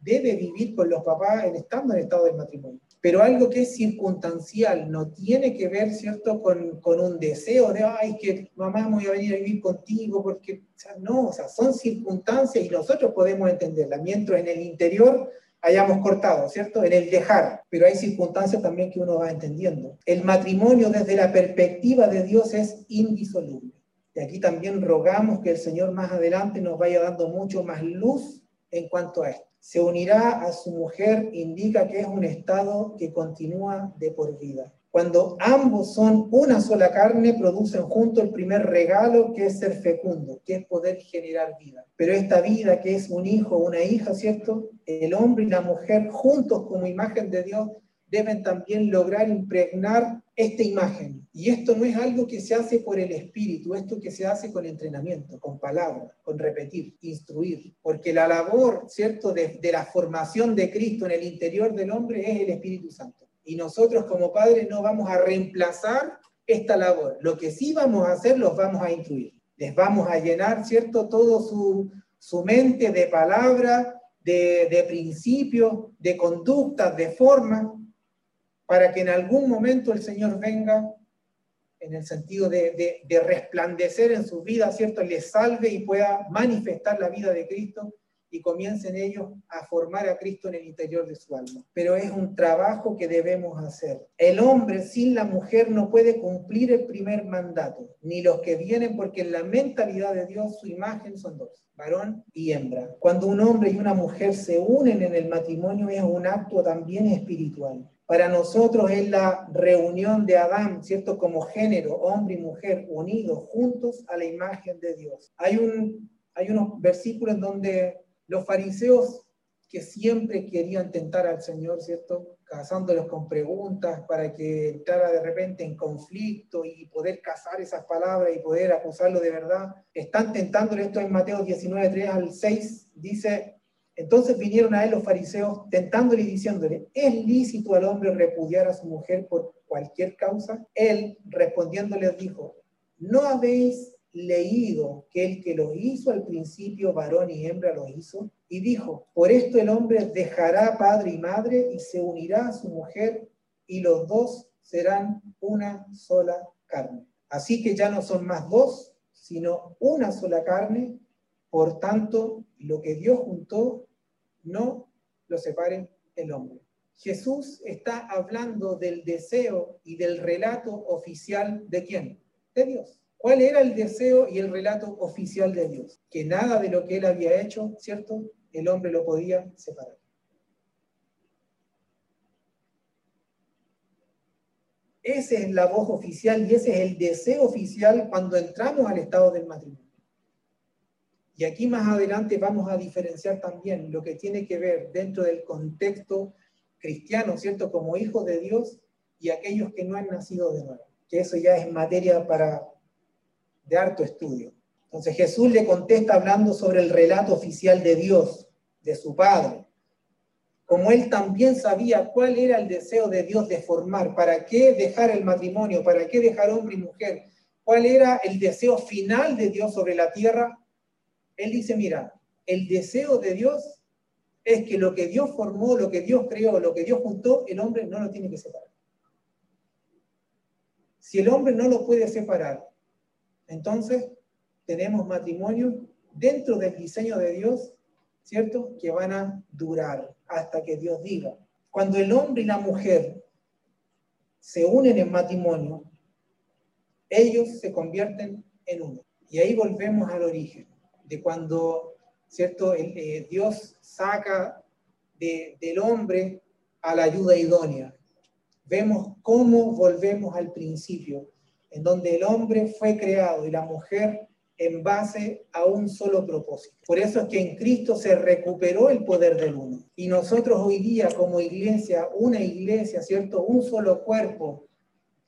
[SPEAKER 1] debe vivir con los papás en estando en estado de matrimonio. Pero algo que es circunstancial, no tiene que ver, ¿cierto?, con, con un deseo de, ay, que mamá voy a venir a vivir contigo, porque, o sea, no, o sea, son circunstancias y nosotros podemos entenderlas, mientras en el interior hayamos cortado, ¿cierto? En el dejar, pero hay circunstancias también que uno va entendiendo. El matrimonio desde la perspectiva de Dios es indisoluble. Y aquí también rogamos que el Señor más adelante nos vaya dando mucho más luz en cuanto a esto se unirá a su mujer indica que es un estado que continúa de por vida. Cuando ambos son una sola carne, producen junto el primer regalo que es ser fecundo, que es poder generar vida. Pero esta vida que es un hijo, una hija, ¿cierto? El hombre y la mujer juntos como imagen de Dios deben también lograr impregnar esta imagen. Y esto no es algo que se hace por el espíritu, esto que se hace con entrenamiento, con palabras, con repetir, instruir. Porque la labor, ¿cierto?, de, la formación de Cristo en el interior del hombre es el Espíritu Santo. Y nosotros como padres no vamos a reemplazar esta labor. Lo que sí vamos a hacer, los vamos a instruir. Les vamos a llenar, ¿cierto?, todo su, su mente de palabras, de, de principios, de conductas, de formas, para que en algún momento el Señor venga en el sentido de, resplandecer en su vida, ¿cierto? Les salve y pueda manifestar la vida de Cristo y comiencen ellos a formar a Cristo en el interior de su alma. Pero es un trabajo que debemos hacer. El hombre sin la mujer no puede cumplir el primer mandato, ni los que vienen, porque en la mentalidad de Dios su imagen son dos, varón y hembra. Cuando un hombre y una mujer se unen en el matrimonio es un acto también espiritual. Para nosotros es la reunión de Adán, ¿cierto? Como género, hombre y mujer, unidos juntos a la imagen de Dios. Hay, un, hay unos versículos en donde los fariseos que siempre querían tentar al Señor, ¿cierto? Cazándolos con preguntas para que entrara de repente en conflicto y poder cazar esas palabras y poder acusarlo de verdad. Están tentándole esto en Mateo 19, 3 al 6, dice, entonces vinieron a él los fariseos tentándole y diciéndole, ¿es lícito al hombre repudiar a su mujer por cualquier causa? Él respondiendo dijo, ¿no habéis leído que el que lo hizo al principio, varón y hembra, lo hizo? Y dijo, por esto el hombre dejará padre y madre y se unirá a su mujer y los dos serán una sola carne. Así que ya no son más dos, sino una sola carne. Por tanto, lo que Dios juntó, no lo separe el hombre. Jesús está hablando del deseo y del relato oficial de quién? De Dios. ¿Cuál era el deseo y el relato oficial de Dios? Que nada de lo que él había hecho, ¿cierto? El hombre lo podía separar. Esa es la voz oficial y ese es el deseo oficial cuando entramos al estado del matrimonio. Y aquí más adelante vamos a diferenciar también lo que tiene que ver dentro del contexto cristiano, ¿cierto? Como hijos de Dios y aquellos que no han nacido de nuevo. Que eso ya es materia para de harto estudio. Entonces Jesús le contesta hablando sobre el relato oficial de Dios, de su Padre. Como él también sabía cuál era el deseo de Dios de formar, para qué dejar el matrimonio, para qué dejar hombre y mujer, cuál era el deseo final de Dios sobre la tierra, él dice, mira, el deseo de Dios es que lo que Dios formó, lo que Dios creó, lo que Dios juntó, el hombre no lo tiene que separar. Si el hombre no lo puede separar, entonces tenemos matrimonio dentro del diseño de Dios, ¿cierto? Que van a durar hasta que Dios diga. Cuando el hombre y la mujer se unen en matrimonio, ellos se convierten en uno. Y ahí volvemos al origen de cuando, ¿cierto? Eh, Dios saca del hombre a la ayuda idónea. Vemos cómo volvemos al principio, en donde el hombre fue creado y la mujer en base a un solo propósito. Por eso es que en Cristo se recuperó el poder del uno. Y nosotros hoy día como iglesia, una iglesia, ¿cierto? Un solo cuerpo,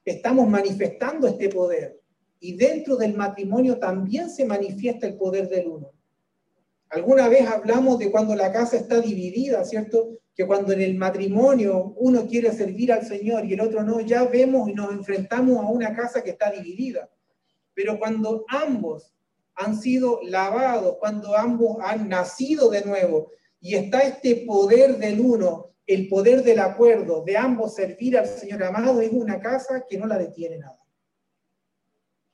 [SPEAKER 1] estamos manifestando este poder. Y dentro del matrimonio también se manifiesta el poder del uno. Alguna vez hablamos de cuando la casa está dividida, ¿cierto? Que cuando en el matrimonio uno quiere servir al Señor y el otro no, ya vemos y nos enfrentamos a una casa que está dividida. Pero cuando ambos han sido lavados, cuando ambos han nacido de nuevo y está este poder del uno, el poder del acuerdo, de ambos servir al Señor amado, es una casa que no la detiene nada.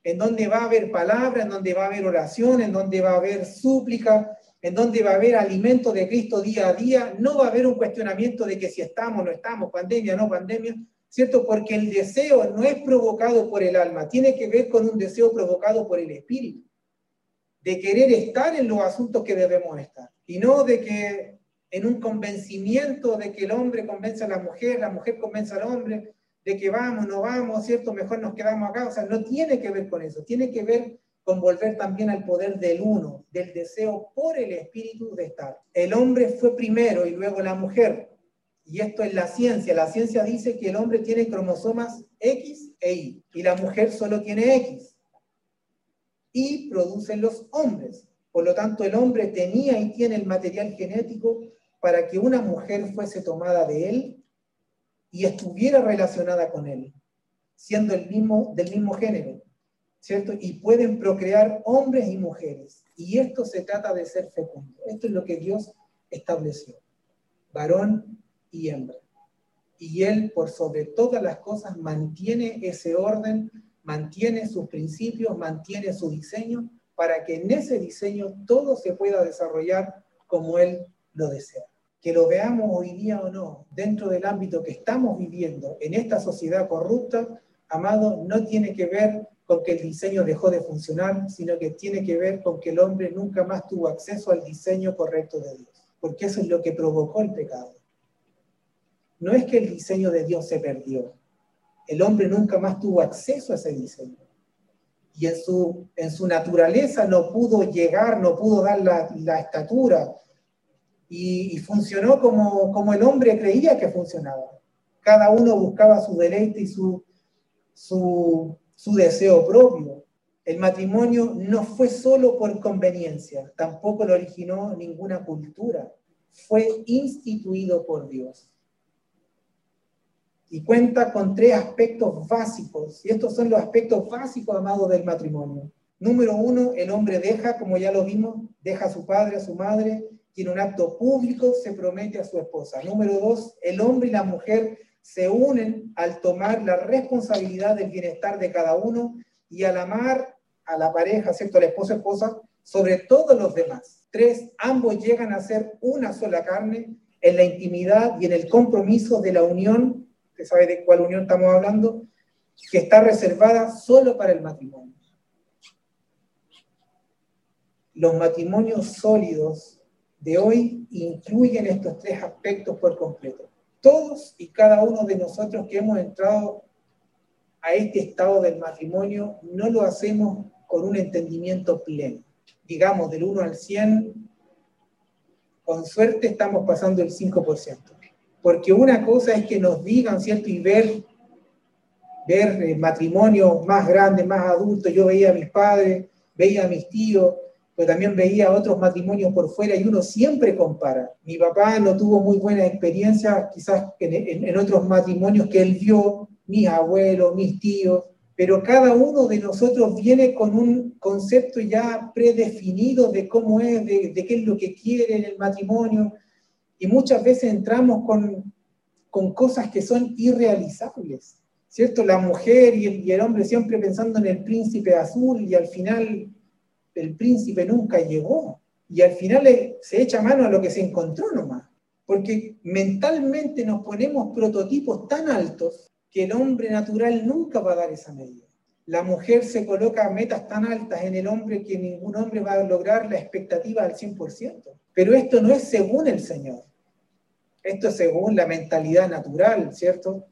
[SPEAKER 1] En donde va a haber palabra, en donde va a haber oración, en donde va a haber súplica, en donde va a haber alimento de Cristo día a día, no va a haber un cuestionamiento de que si estamos o no estamos, pandemia no pandemia, ¿cierto? Porque el deseo no es provocado por el alma, tiene que ver con un deseo provocado por el espíritu, de querer estar en los asuntos que debemos estar, y no de que en un convencimiento de que el hombre convence a la mujer, la mujer convence al hombre, de que vamos, no vamos, ¿cierto? Mejor nos quedamos acá, o sea, no tiene que ver con eso, tiene que ver con volver también al poder del uno, del deseo por el espíritu de estar. El hombre fue primero y luego la mujer. Y esto es la ciencia. La ciencia dice que el hombre tiene cromosomas X e Y y la mujer solo tiene X. Y producen los hombres. Por lo tanto, el hombre tenía y tiene el material genético para que una mujer fuese tomada de él y estuviera relacionada con él, siendo el mismo, del mismo género. ¿cierto? Y pueden procrear hombres y mujeres. Y esto se trata de ser fecundo. Esto es lo que Dios estableció. Varón y hembra. Y Él, por sobre todas las cosas, mantiene ese orden, mantiene sus principios, mantiene su diseño, para que en ese diseño todo se pueda desarrollar como Él lo desea. Que lo veamos hoy día o no, dentro del ámbito que estamos viviendo en esta sociedad corrupta, amado, no tiene que ver con que el diseño dejó de funcionar, sino que tiene que ver con que el hombre nunca más tuvo acceso al diseño correcto de Dios, porque eso es lo que provocó el pecado. No es que el diseño de Dios se perdió, el hombre nunca más tuvo acceso a ese diseño. Y en su, en su naturaleza no pudo llegar, no pudo dar la, estatura, y, funcionó como, como el hombre creía que funcionaba. Cada uno buscaba su deleite y su, su su deseo propio. El matrimonio no fue solo por conveniencia, tampoco lo originó ninguna cultura, fue instituido por Dios. Y cuenta con tres aspectos básicos, y estos son los aspectos básicos, amados, del matrimonio. Número uno, el hombre deja, como ya lo vimos, deja a su padre, a su madre, y en un acto público se promete a su esposa. Número dos, el hombre y la mujer se unen al tomar la responsabilidad del bienestar de cada uno y al amar a la pareja, ¿cierto? A la esposa esposa, sobre todos los demás. Tres, ambos llegan a ser una sola carne en la intimidad y en el compromiso de la unión, que sabe de cuál unión estamos hablando, que está reservada solo para el matrimonio. Los matrimonios sólidos de hoy incluyen estos tres aspectos por completo todos y cada uno de nosotros que hemos entrado a este estado del matrimonio, no lo hacemos con un entendimiento pleno. Digamos, del 1 al 100, con suerte estamos pasando el 5%. Porque una cosa es que nos digan, ¿cierto? Y ver, ver matrimonios más grandes, más adultos. Yo veía a mis padres, veía a mis tíos, pero también veía otros matrimonios por fuera y uno siempre compara. Mi papá no tuvo muy buena experiencia, quizás en, en, otros matrimonios que él vio, mis abuelos, mis tíos, pero cada uno de nosotros viene con un concepto ya predefinido de cómo es, de, de, qué es lo que quiere en el matrimonio, y muchas veces entramos con, con cosas que son irrealizables, ¿cierto? La mujer y el, y el hombre siempre pensando en el príncipe azul y al final el príncipe nunca llegó. Y al final se echa mano a lo que se encontró nomás. Porque mentalmente nos ponemos prototipos tan altos que el hombre natural nunca va a dar esa medida. La mujer se coloca metas tan altas en el hombre que ningún hombre va a lograr la expectativa al 100%. Pero esto no es según el Señor. Esto es según la mentalidad natural, ¿cierto?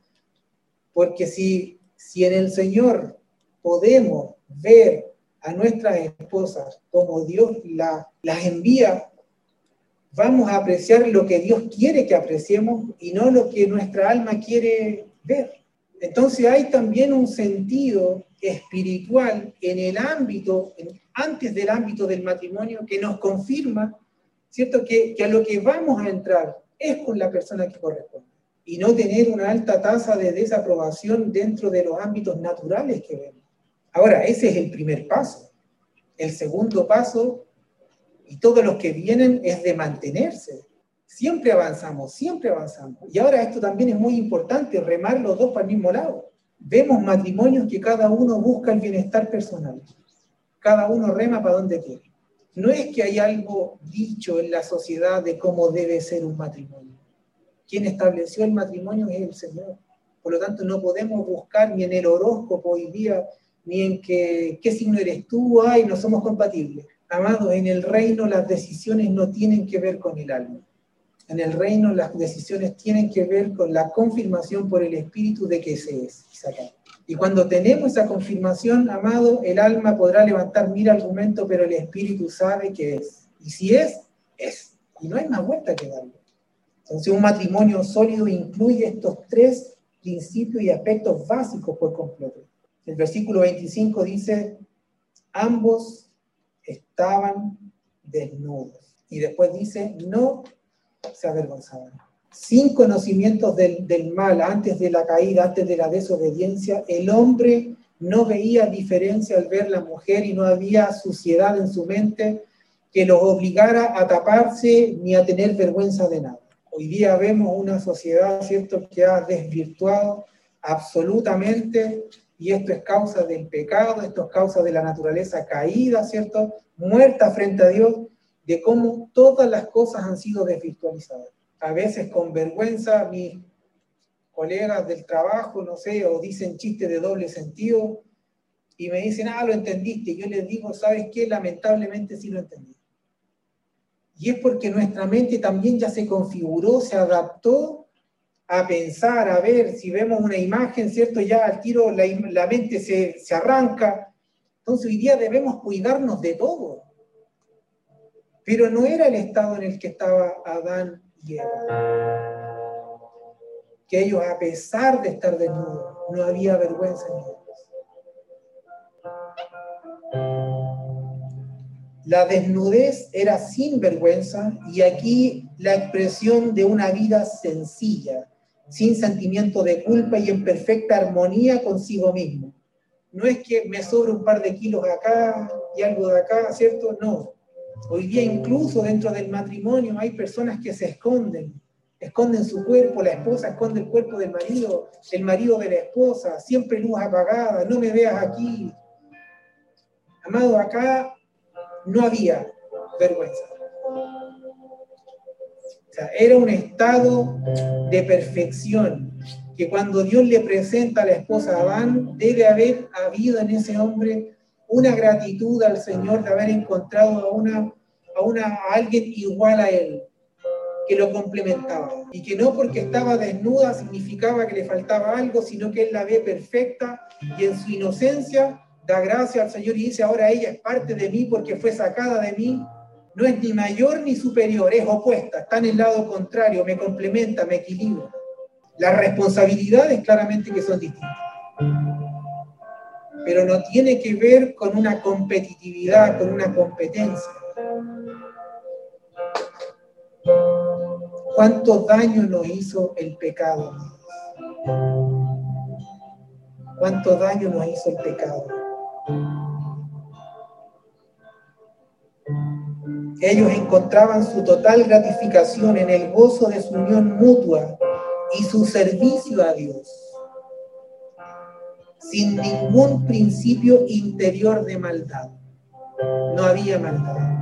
[SPEAKER 1] Porque si, si en el Señor podemos ver a nuestras esposas como Dios la, las envía, vamos a apreciar lo que Dios quiere que apreciemos y no lo que nuestra alma quiere ver. Entonces hay también un sentido espiritual en el ámbito, antes del ámbito del matrimonio, que nos confirma, ¿cierto? Que, que a lo que vamos a entrar es con la persona que corresponde y no tener una alta tasa de desaprobación dentro de los ámbitos naturales que vemos. Ahora, ese es el primer paso. El segundo paso, y todos los que vienen, es de mantenerse. Siempre avanzamos, siempre avanzamos. Y ahora esto también es muy importante, remar los dos para el mismo lado. Vemos matrimonios que cada uno busca el bienestar personal. Cada uno rema para donde quiere. No es que hay algo dicho en la sociedad de cómo debe ser un matrimonio. Quien estableció el matrimonio es el Señor. Por lo tanto, no podemos buscar ni en el horóscopo hoy día, ni en qué signo eres tú, ay, no somos compatibles. Amados, en el reino las decisiones no tienen que ver con el alma. En el reino las decisiones tienen que ver con la confirmación por el Espíritu de que se es. Y cuando tenemos esa confirmación, amado, el alma podrá levantar mil argumentos, pero el Espíritu sabe que es. Y si es, es. Y no hay más vuelta que darle. Entonces, un matrimonio sólido incluye estos tres principios y aspectos básicos por completo. El versículo 25 dice, ambos estaban desnudos. Y después dice, no se avergonzaban. Sin conocimientos del, mal antes de la caída, antes de la desobediencia, el hombre no veía diferencia al ver la mujer y no había suciedad en su mente que los obligara a taparse ni a tener vergüenza de nada. Hoy día vemos una sociedad, ¿cierto?, que ha desvirtuado absolutamente, y esto es causa del pecado, esto es causa de la naturaleza caída, ¿cierto?, muerta frente a Dios, de cómo todas las cosas han sido desvirtualizadas. A veces con vergüenza mis colegas del trabajo, no sé, o dicen chistes de doble sentido, y me dicen, ah, lo entendiste. Yo les digo, ¿sabes qué? Lamentablemente sí lo entendí. Y es porque nuestra mente también ya se configuró, se adaptó a pensar, a ver, si vemos una imagen, ¿cierto? Ya al tiro la, la mente se, se arranca. Entonces hoy día debemos cuidarnos de todo. Pero no era el estado en el que estaba Adán y Eva. Que ellos, a pesar de estar desnudos, no había vergüenza en ellos. La desnudez era sin vergüenza y aquí la expresión de una vida sencilla, sin sentimiento de culpa y en perfecta armonía consigo mismo. No es que me sobre un par de kilos acá y algo de acá, ¿cierto? No. Hoy día incluso dentro del matrimonio hay personas que se esconden, esconden su cuerpo, la esposa esconde el cuerpo del marido, el marido de la esposa, siempre luz apagada, no me veas aquí. Amado, acá no había vergüenza. Era un estado de perfección que cuando Dios le presenta a la esposa a Adán, debe haber habido en ese hombre una gratitud al Señor de haber encontrado a, una, a, una, a alguien igual a él, que lo complementaba. Y que no porque estaba desnuda significaba que le faltaba algo, sino que él la ve perfecta y en su inocencia da gracia al Señor y dice, ahora ella es parte de mí porque fue sacada de mí. No es ni mayor ni superior, es opuesta, está en el lado contrario, me complementa, me equilibra. Las responsabilidades claramente que son distintas. Pero no tiene que ver con una competitividad, con una competencia. ¿Cuánto daño nos hizo el pecado? ¿Cuánto daño nos hizo el pecado? Ellos encontraban su total gratificación en el gozo de su unión mutua y su servicio a Dios, sin ningún principio interior de maldad. No había maldad.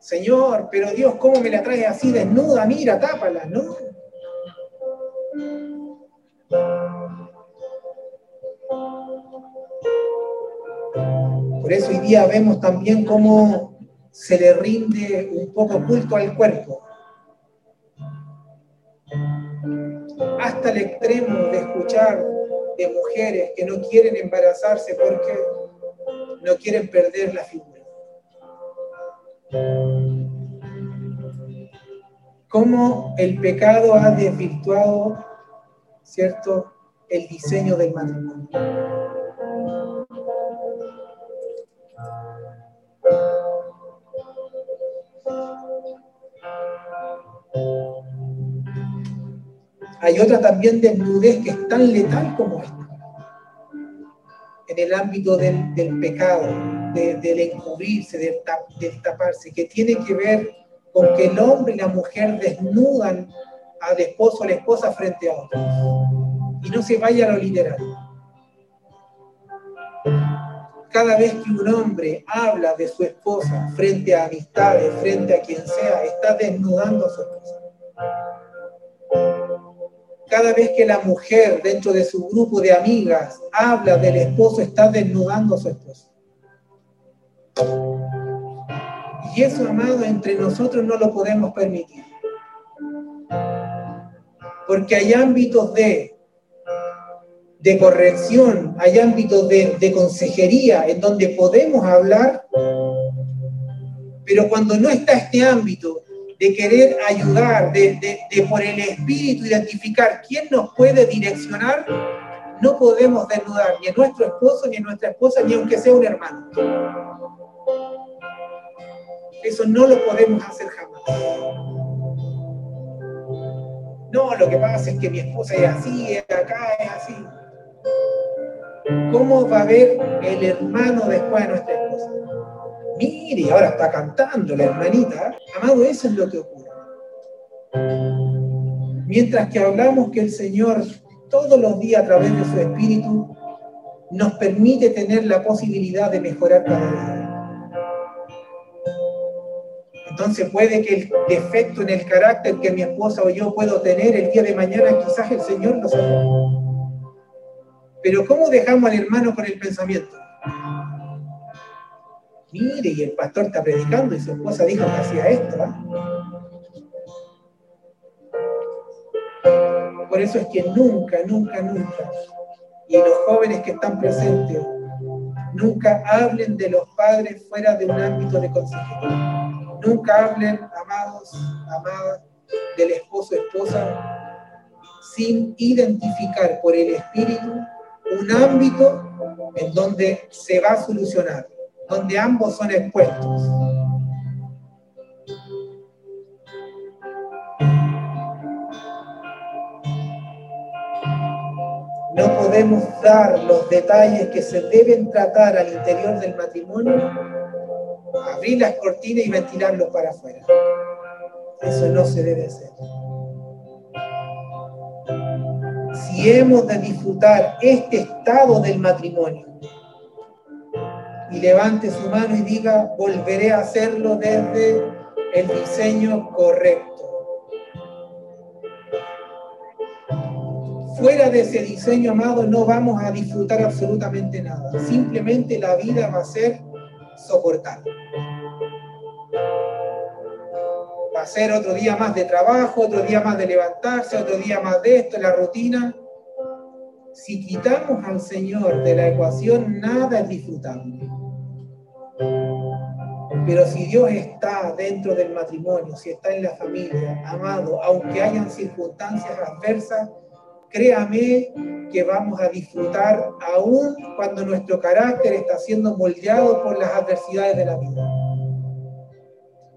[SPEAKER 1] Señor, pero Dios, ¿cómo me la trae así desnuda? Mira, tápala, ¿no? Por eso hoy día vemos también cómo se le rinde un poco culto al cuerpo. Hasta el extremo de escuchar de mujeres que no quieren embarazarse porque no quieren perder la figura. Cómo el pecado ha desvirtuado, ¿cierto?, el diseño del matrimonio. Hay otra también desnudez que es tan letal como esta en el ámbito del, pecado, del encubrirse, del, taparse, que tiene que ver con que el hombre y la mujer desnudan al esposo o la esposa frente a otros. Y no se vaya a lo literal. Cada vez que un hombre habla de su esposa frente a amistades, frente a quien sea, está desnudando a su esposa cada vez que la mujer dentro de su grupo de amigas habla del esposo, está desnudando a su esposo. Y eso, amado, entre nosotros no lo podemos permitir. Porque hay ámbitos de, de corrección, hay ámbitos de, de consejería en donde podemos hablar, pero cuando no está este ámbito, de querer ayudar, de, por el espíritu identificar quién nos puede direccionar, no podemos desnudar ni a nuestro esposo, ni a nuestra esposa, ni aunque sea un hermano. Eso no lo podemos hacer jamás. No, lo que pasa es que mi esposa es así, es acá, es así. ¿Cómo va a ver el hermano después de nuestra esposa? Mire, ahora está cantando la hermanita. Amado, eso es lo que ocurre. Mientras que hablamos que el Señor todos los días a través de su Espíritu nos permite tener la posibilidad de mejorar cada día. Entonces puede que el defecto en el carácter que mi esposa o yo puedo tener el día de mañana, quizás el Señor lo sabe. Pero ¿cómo dejamos al hermano con el pensamiento? Mire, y el pastor está predicando y su esposa dijo que hacía esto. ¿ah? Por eso es que nunca, nunca, nunca, y los jóvenes que están presentes, nunca hablen de los padres fuera de un ámbito de consejería. Nunca hablen, amados, amadas, del esposo, esposa, sin identificar por el espíritu un ámbito en donde se va a solucionar donde ambos son expuestos. No podemos dar los detalles que se deben tratar al interior del matrimonio, abrir las cortinas y ventilarlos para afuera. Eso no se debe hacer. Si hemos de disfrutar este estado del matrimonio, y levante su mano y diga, volveré a hacerlo desde el diseño correcto. Fuera de ese diseño, amado, no vamos a disfrutar absolutamente nada. Simplemente la vida va a ser soportar. Va a ser otro día más de trabajo, otro día más de levantarse, otro día más de esto, la rutina. Si quitamos al Señor de la ecuación, nada es disfrutable. Pero si Dios está dentro del matrimonio, si está en la familia, amado, aunque hayan circunstancias adversas, créame que vamos a disfrutar aún cuando nuestro carácter está siendo moldeado por las adversidades de la vida.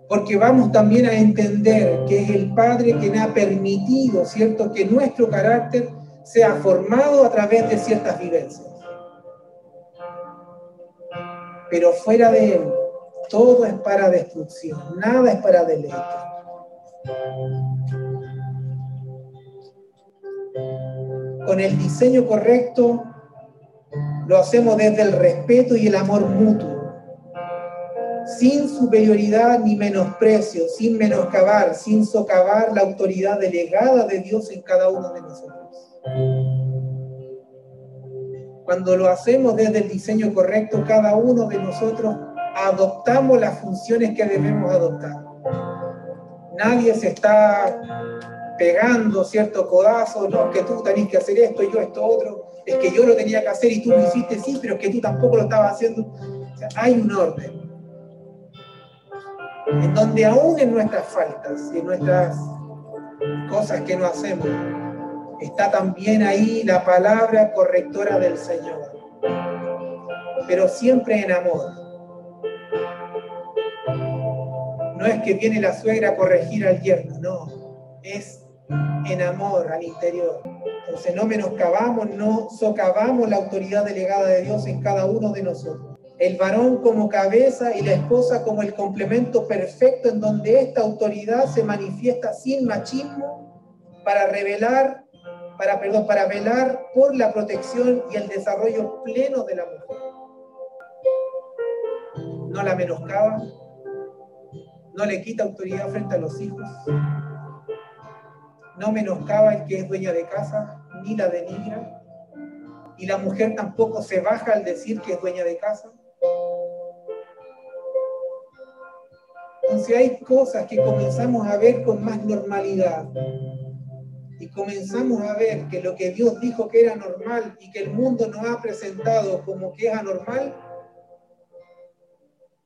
[SPEAKER 1] Porque vamos también a entender que es el Padre quien ha permitido, ¿cierto?, que nuestro carácter sea formado a través de ciertas vivencias. Pero fuera de Él, todo es para destrucción, nada es para deleite. Con el diseño correcto, lo hacemos desde el respeto y el amor mutuo, sin superioridad ni menosprecio, sin menoscabar, sin socavar la autoridad delegada de Dios en cada uno de nosotros. Cuando lo hacemos desde el diseño correcto, cada uno de nosotros adoptamos las funciones que debemos adoptar. Nadie se está pegando cierto codazo, no, que tú tenés que hacer esto, y yo esto otro, es que yo lo tenía que hacer y tú lo hiciste, sí, pero es que tú tampoco lo estabas haciendo. hay un orden. En donde aún en nuestras faltas y en nuestras cosas que no hacemos, está también ahí la palabra correctora del Señor. Pero siempre en amor. No es que viene la suegra a corregir al yerno, no. Es en amor al interior. Entonces no menoscabamos, no socavamos la autoridad delegada de Dios en cada uno de nosotros. El varón como cabeza y la esposa como el complemento perfecto en donde esta autoridad se manifiesta sin machismo para revelar, para, perdón, para velar por la protección y el desarrollo pleno de la mujer. No la menoscaba, no le quita autoridad frente a los hijos, no menoscaba el que es dueña de casa, ni la denigra, y la mujer tampoco se baja al decir que es dueña de casa. Entonces hay cosas que comenzamos a ver con más normalidad. Y comenzamos a ver que lo que Dios dijo que era normal y que el mundo nos ha presentado como que es anormal,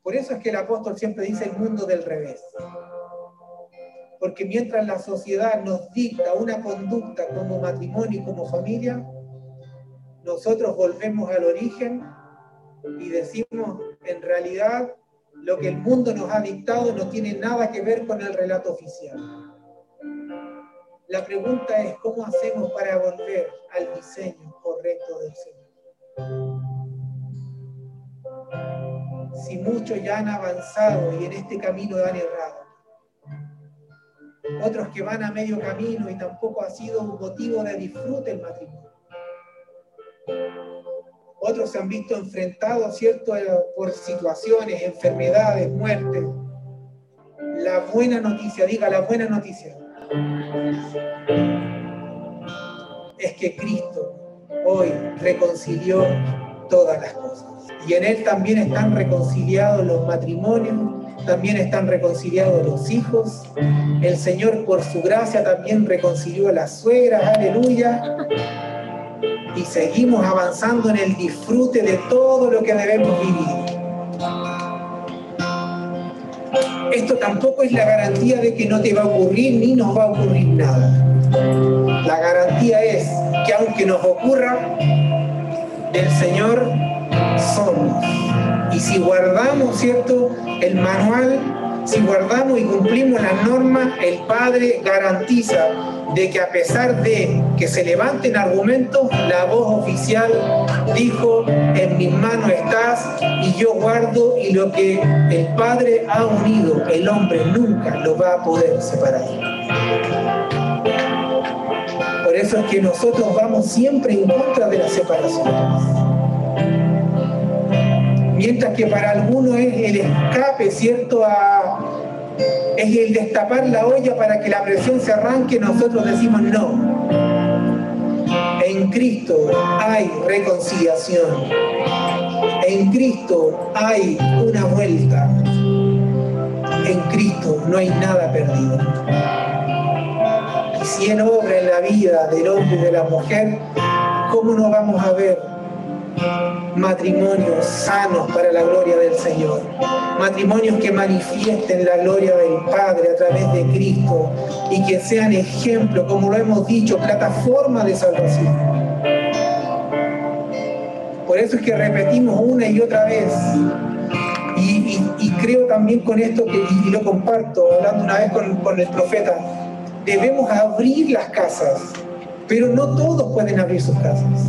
[SPEAKER 1] por eso es que el apóstol siempre dice el mundo del revés. Porque mientras la sociedad nos dicta una conducta como matrimonio y como familia, nosotros volvemos al origen y decimos, en realidad, lo que el mundo nos ha dictado no tiene nada que ver con el relato oficial. La pregunta es, ¿cómo hacemos para volver al diseño correcto del Señor? Si muchos ya han avanzado y en este camino han errado, otros que van a medio camino y tampoco ha sido un motivo de disfrute el matrimonio. Otros se han visto enfrentados, ¿cierto?, eh, por situaciones, enfermedades, muertes. La buena noticia, diga la buena noticia, es que Cristo hoy reconcilió todas las cosas. Y en Él también están reconciliados los matrimonios, también están reconciliados los hijos. El Señor por su gracia también reconcilió a las suegras, aleluya. Y seguimos avanzando en el disfrute de todo lo que debemos vivir. Esto tampoco es la garantía de que no te va a ocurrir ni nos va a ocurrir nada. La garantía es que aunque nos ocurra, el Señor somos. Y si guardamos, ¿cierto? El manual, si guardamos y cumplimos las normas, el Padre garantiza de que a pesar de que se levanten argumentos, la voz oficial dijo, en mis manos estás y yo guardo y lo que el Padre ha unido, el hombre nunca lo va a poder separar. Por eso es que nosotros vamos siempre en contra de la separación mientras que para algunos es el escape, ¿cierto? es el destapar la olla para que la presión se arranque, nosotros decimos no. En Cristo hay reconciliación. En Cristo hay una vuelta. En Cristo no hay nada perdido. Y si Él obra en la vida del hombre y de la mujer, ¿cómo no vamos a ver matrimonios sanos para la gloria del Señor, matrimonios que manifiesten la gloria del Padre a través de Cristo y que sean ejemplo, como lo hemos dicho, plataforma de salvación. Por eso es que repetimos una y otra vez, y, creo también con esto que lo comparto, hablando una vez con el profeta, debemos abrir las casas, pero no todos pueden abrir sus casas.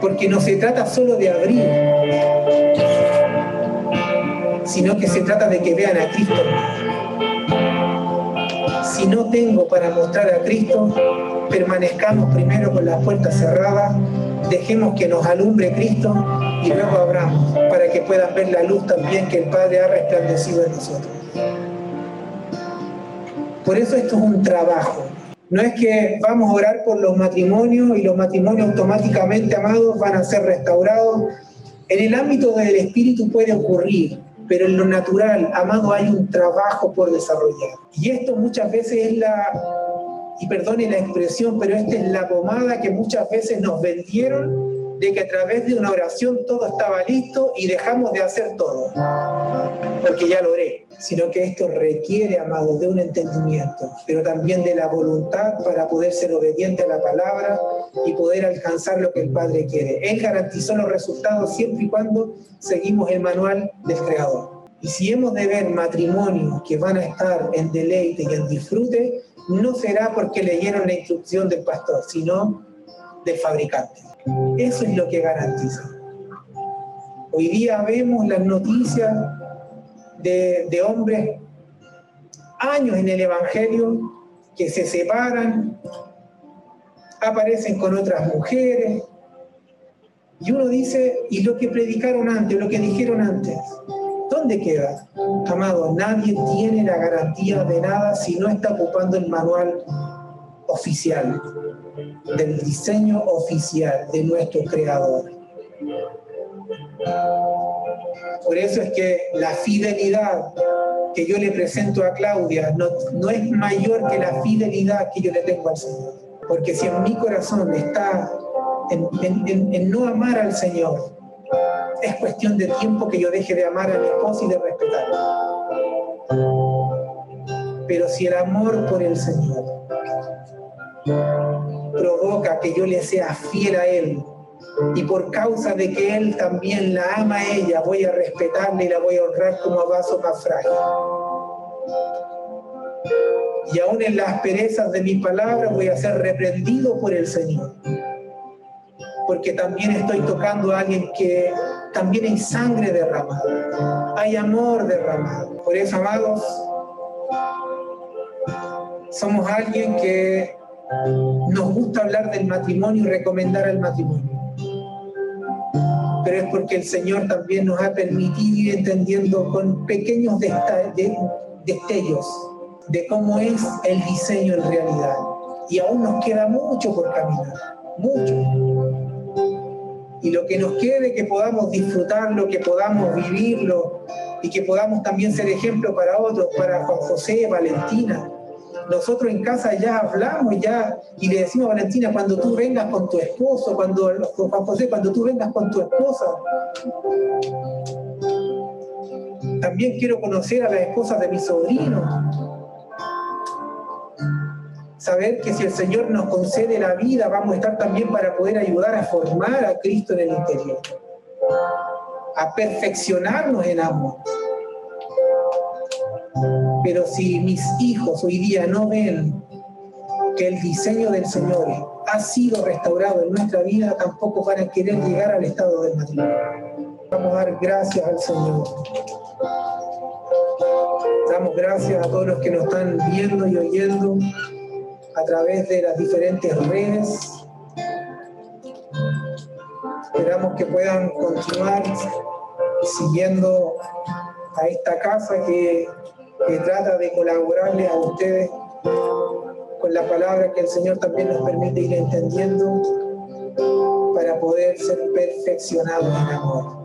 [SPEAKER 1] Porque no se trata solo de abrir, sino que se trata de que vean a Cristo. Si no tengo para mostrar a Cristo, permanezcamos primero con las puertas cerradas, dejemos que nos alumbre Cristo y luego abramos para que puedan ver la luz también que el Padre ha resplandecido en nosotros. Por eso esto es un trabajo, no es que vamos a orar por los matrimonios y los matrimonios automáticamente, amados, van a ser restaurados. En el ámbito del espíritu puede ocurrir, pero en lo natural, amado, hay un trabajo por desarrollar. Y esto muchas veces es la y perdone la expresión, pero esta es la pomada que muchas veces nos vendieron de que a través de una oración todo estaba listo y dejamos de hacer todo, porque ya lo oré, sino que esto requiere, amado, de un entendimiento, pero también de la voluntad para poder ser obediente a la palabra y poder alcanzar lo que el Padre quiere. Él garantizó los resultados siempre y cuando seguimos el manual del Creador. Y si hemos de ver matrimonios que van a estar en deleite y en disfrute, no será porque leyeron la instrucción del pastor, sino del fabricante. Eso es lo que garantiza. Hoy día vemos las noticias de, de hombres años en el Evangelio que se separan, aparecen con otras mujeres, y uno dice, ¿y lo que predicaron antes, lo que dijeron antes? ¿Dónde queda? Amado, nadie tiene la garantía de nada si no está ocupando el manual oficial, del diseño oficial de nuestro creador. Por eso es que la fidelidad que yo le presento a Claudia no, no es mayor que la fidelidad que yo le tengo al Señor. Porque si en mi corazón está en, no amar al Señor, es cuestión de tiempo que yo deje de amar a mi esposa y de respetarla. Pero si el amor por el Señor provoca que yo le sea fiel a Él, y por causa de que Él también la ama a ella, voy a respetarla y la voy a honrar como a vaso más frágil. Y aún en las perezas de mis palabras voy a ser reprendido por el Señor porque también estoy tocando a alguien que también hay sangre derramada, hay amor derramado. Por eso, amados, somos alguien que nos gusta hablar del matrimonio y recomendar el matrimonio. Pero es porque el Señor también nos ha permitido ir entendiendo con pequeños destellos de cómo es el diseño en realidad. Y aún nos queda mucho por caminar, mucho y lo que nos quede, que podamos disfrutarlo, que podamos vivirlo y que podamos también ser ejemplo para otros, para Juan José, Valentina. Nosotros en casa ya hablamos ya y le decimos a Valentina, cuando tú vengas con tu esposo, cuando Juan José, cuando tú vengas con tu esposa. También quiero conocer a las esposas de mi sobrino saber que si el Señor nos concede la vida, vamos a estar también para poder ayudar a formar a Cristo en el interior, a perfeccionarnos en amor. Pero si mis hijos hoy día no ven que el diseño del Señor ha sido restaurado en nuestra vida, tampoco van a querer llegar al estado del matrimonio. Vamos a dar gracias al Señor. Damos gracias a todos los que nos están viendo y oyendo a través de las diferentes redes. Esperamos que puedan continuar siguiendo a esta casa que, que trata de colaborarles a ustedes con la palabra que el Señor también nos permite ir entendiendo para poder ser perfeccionados en amor.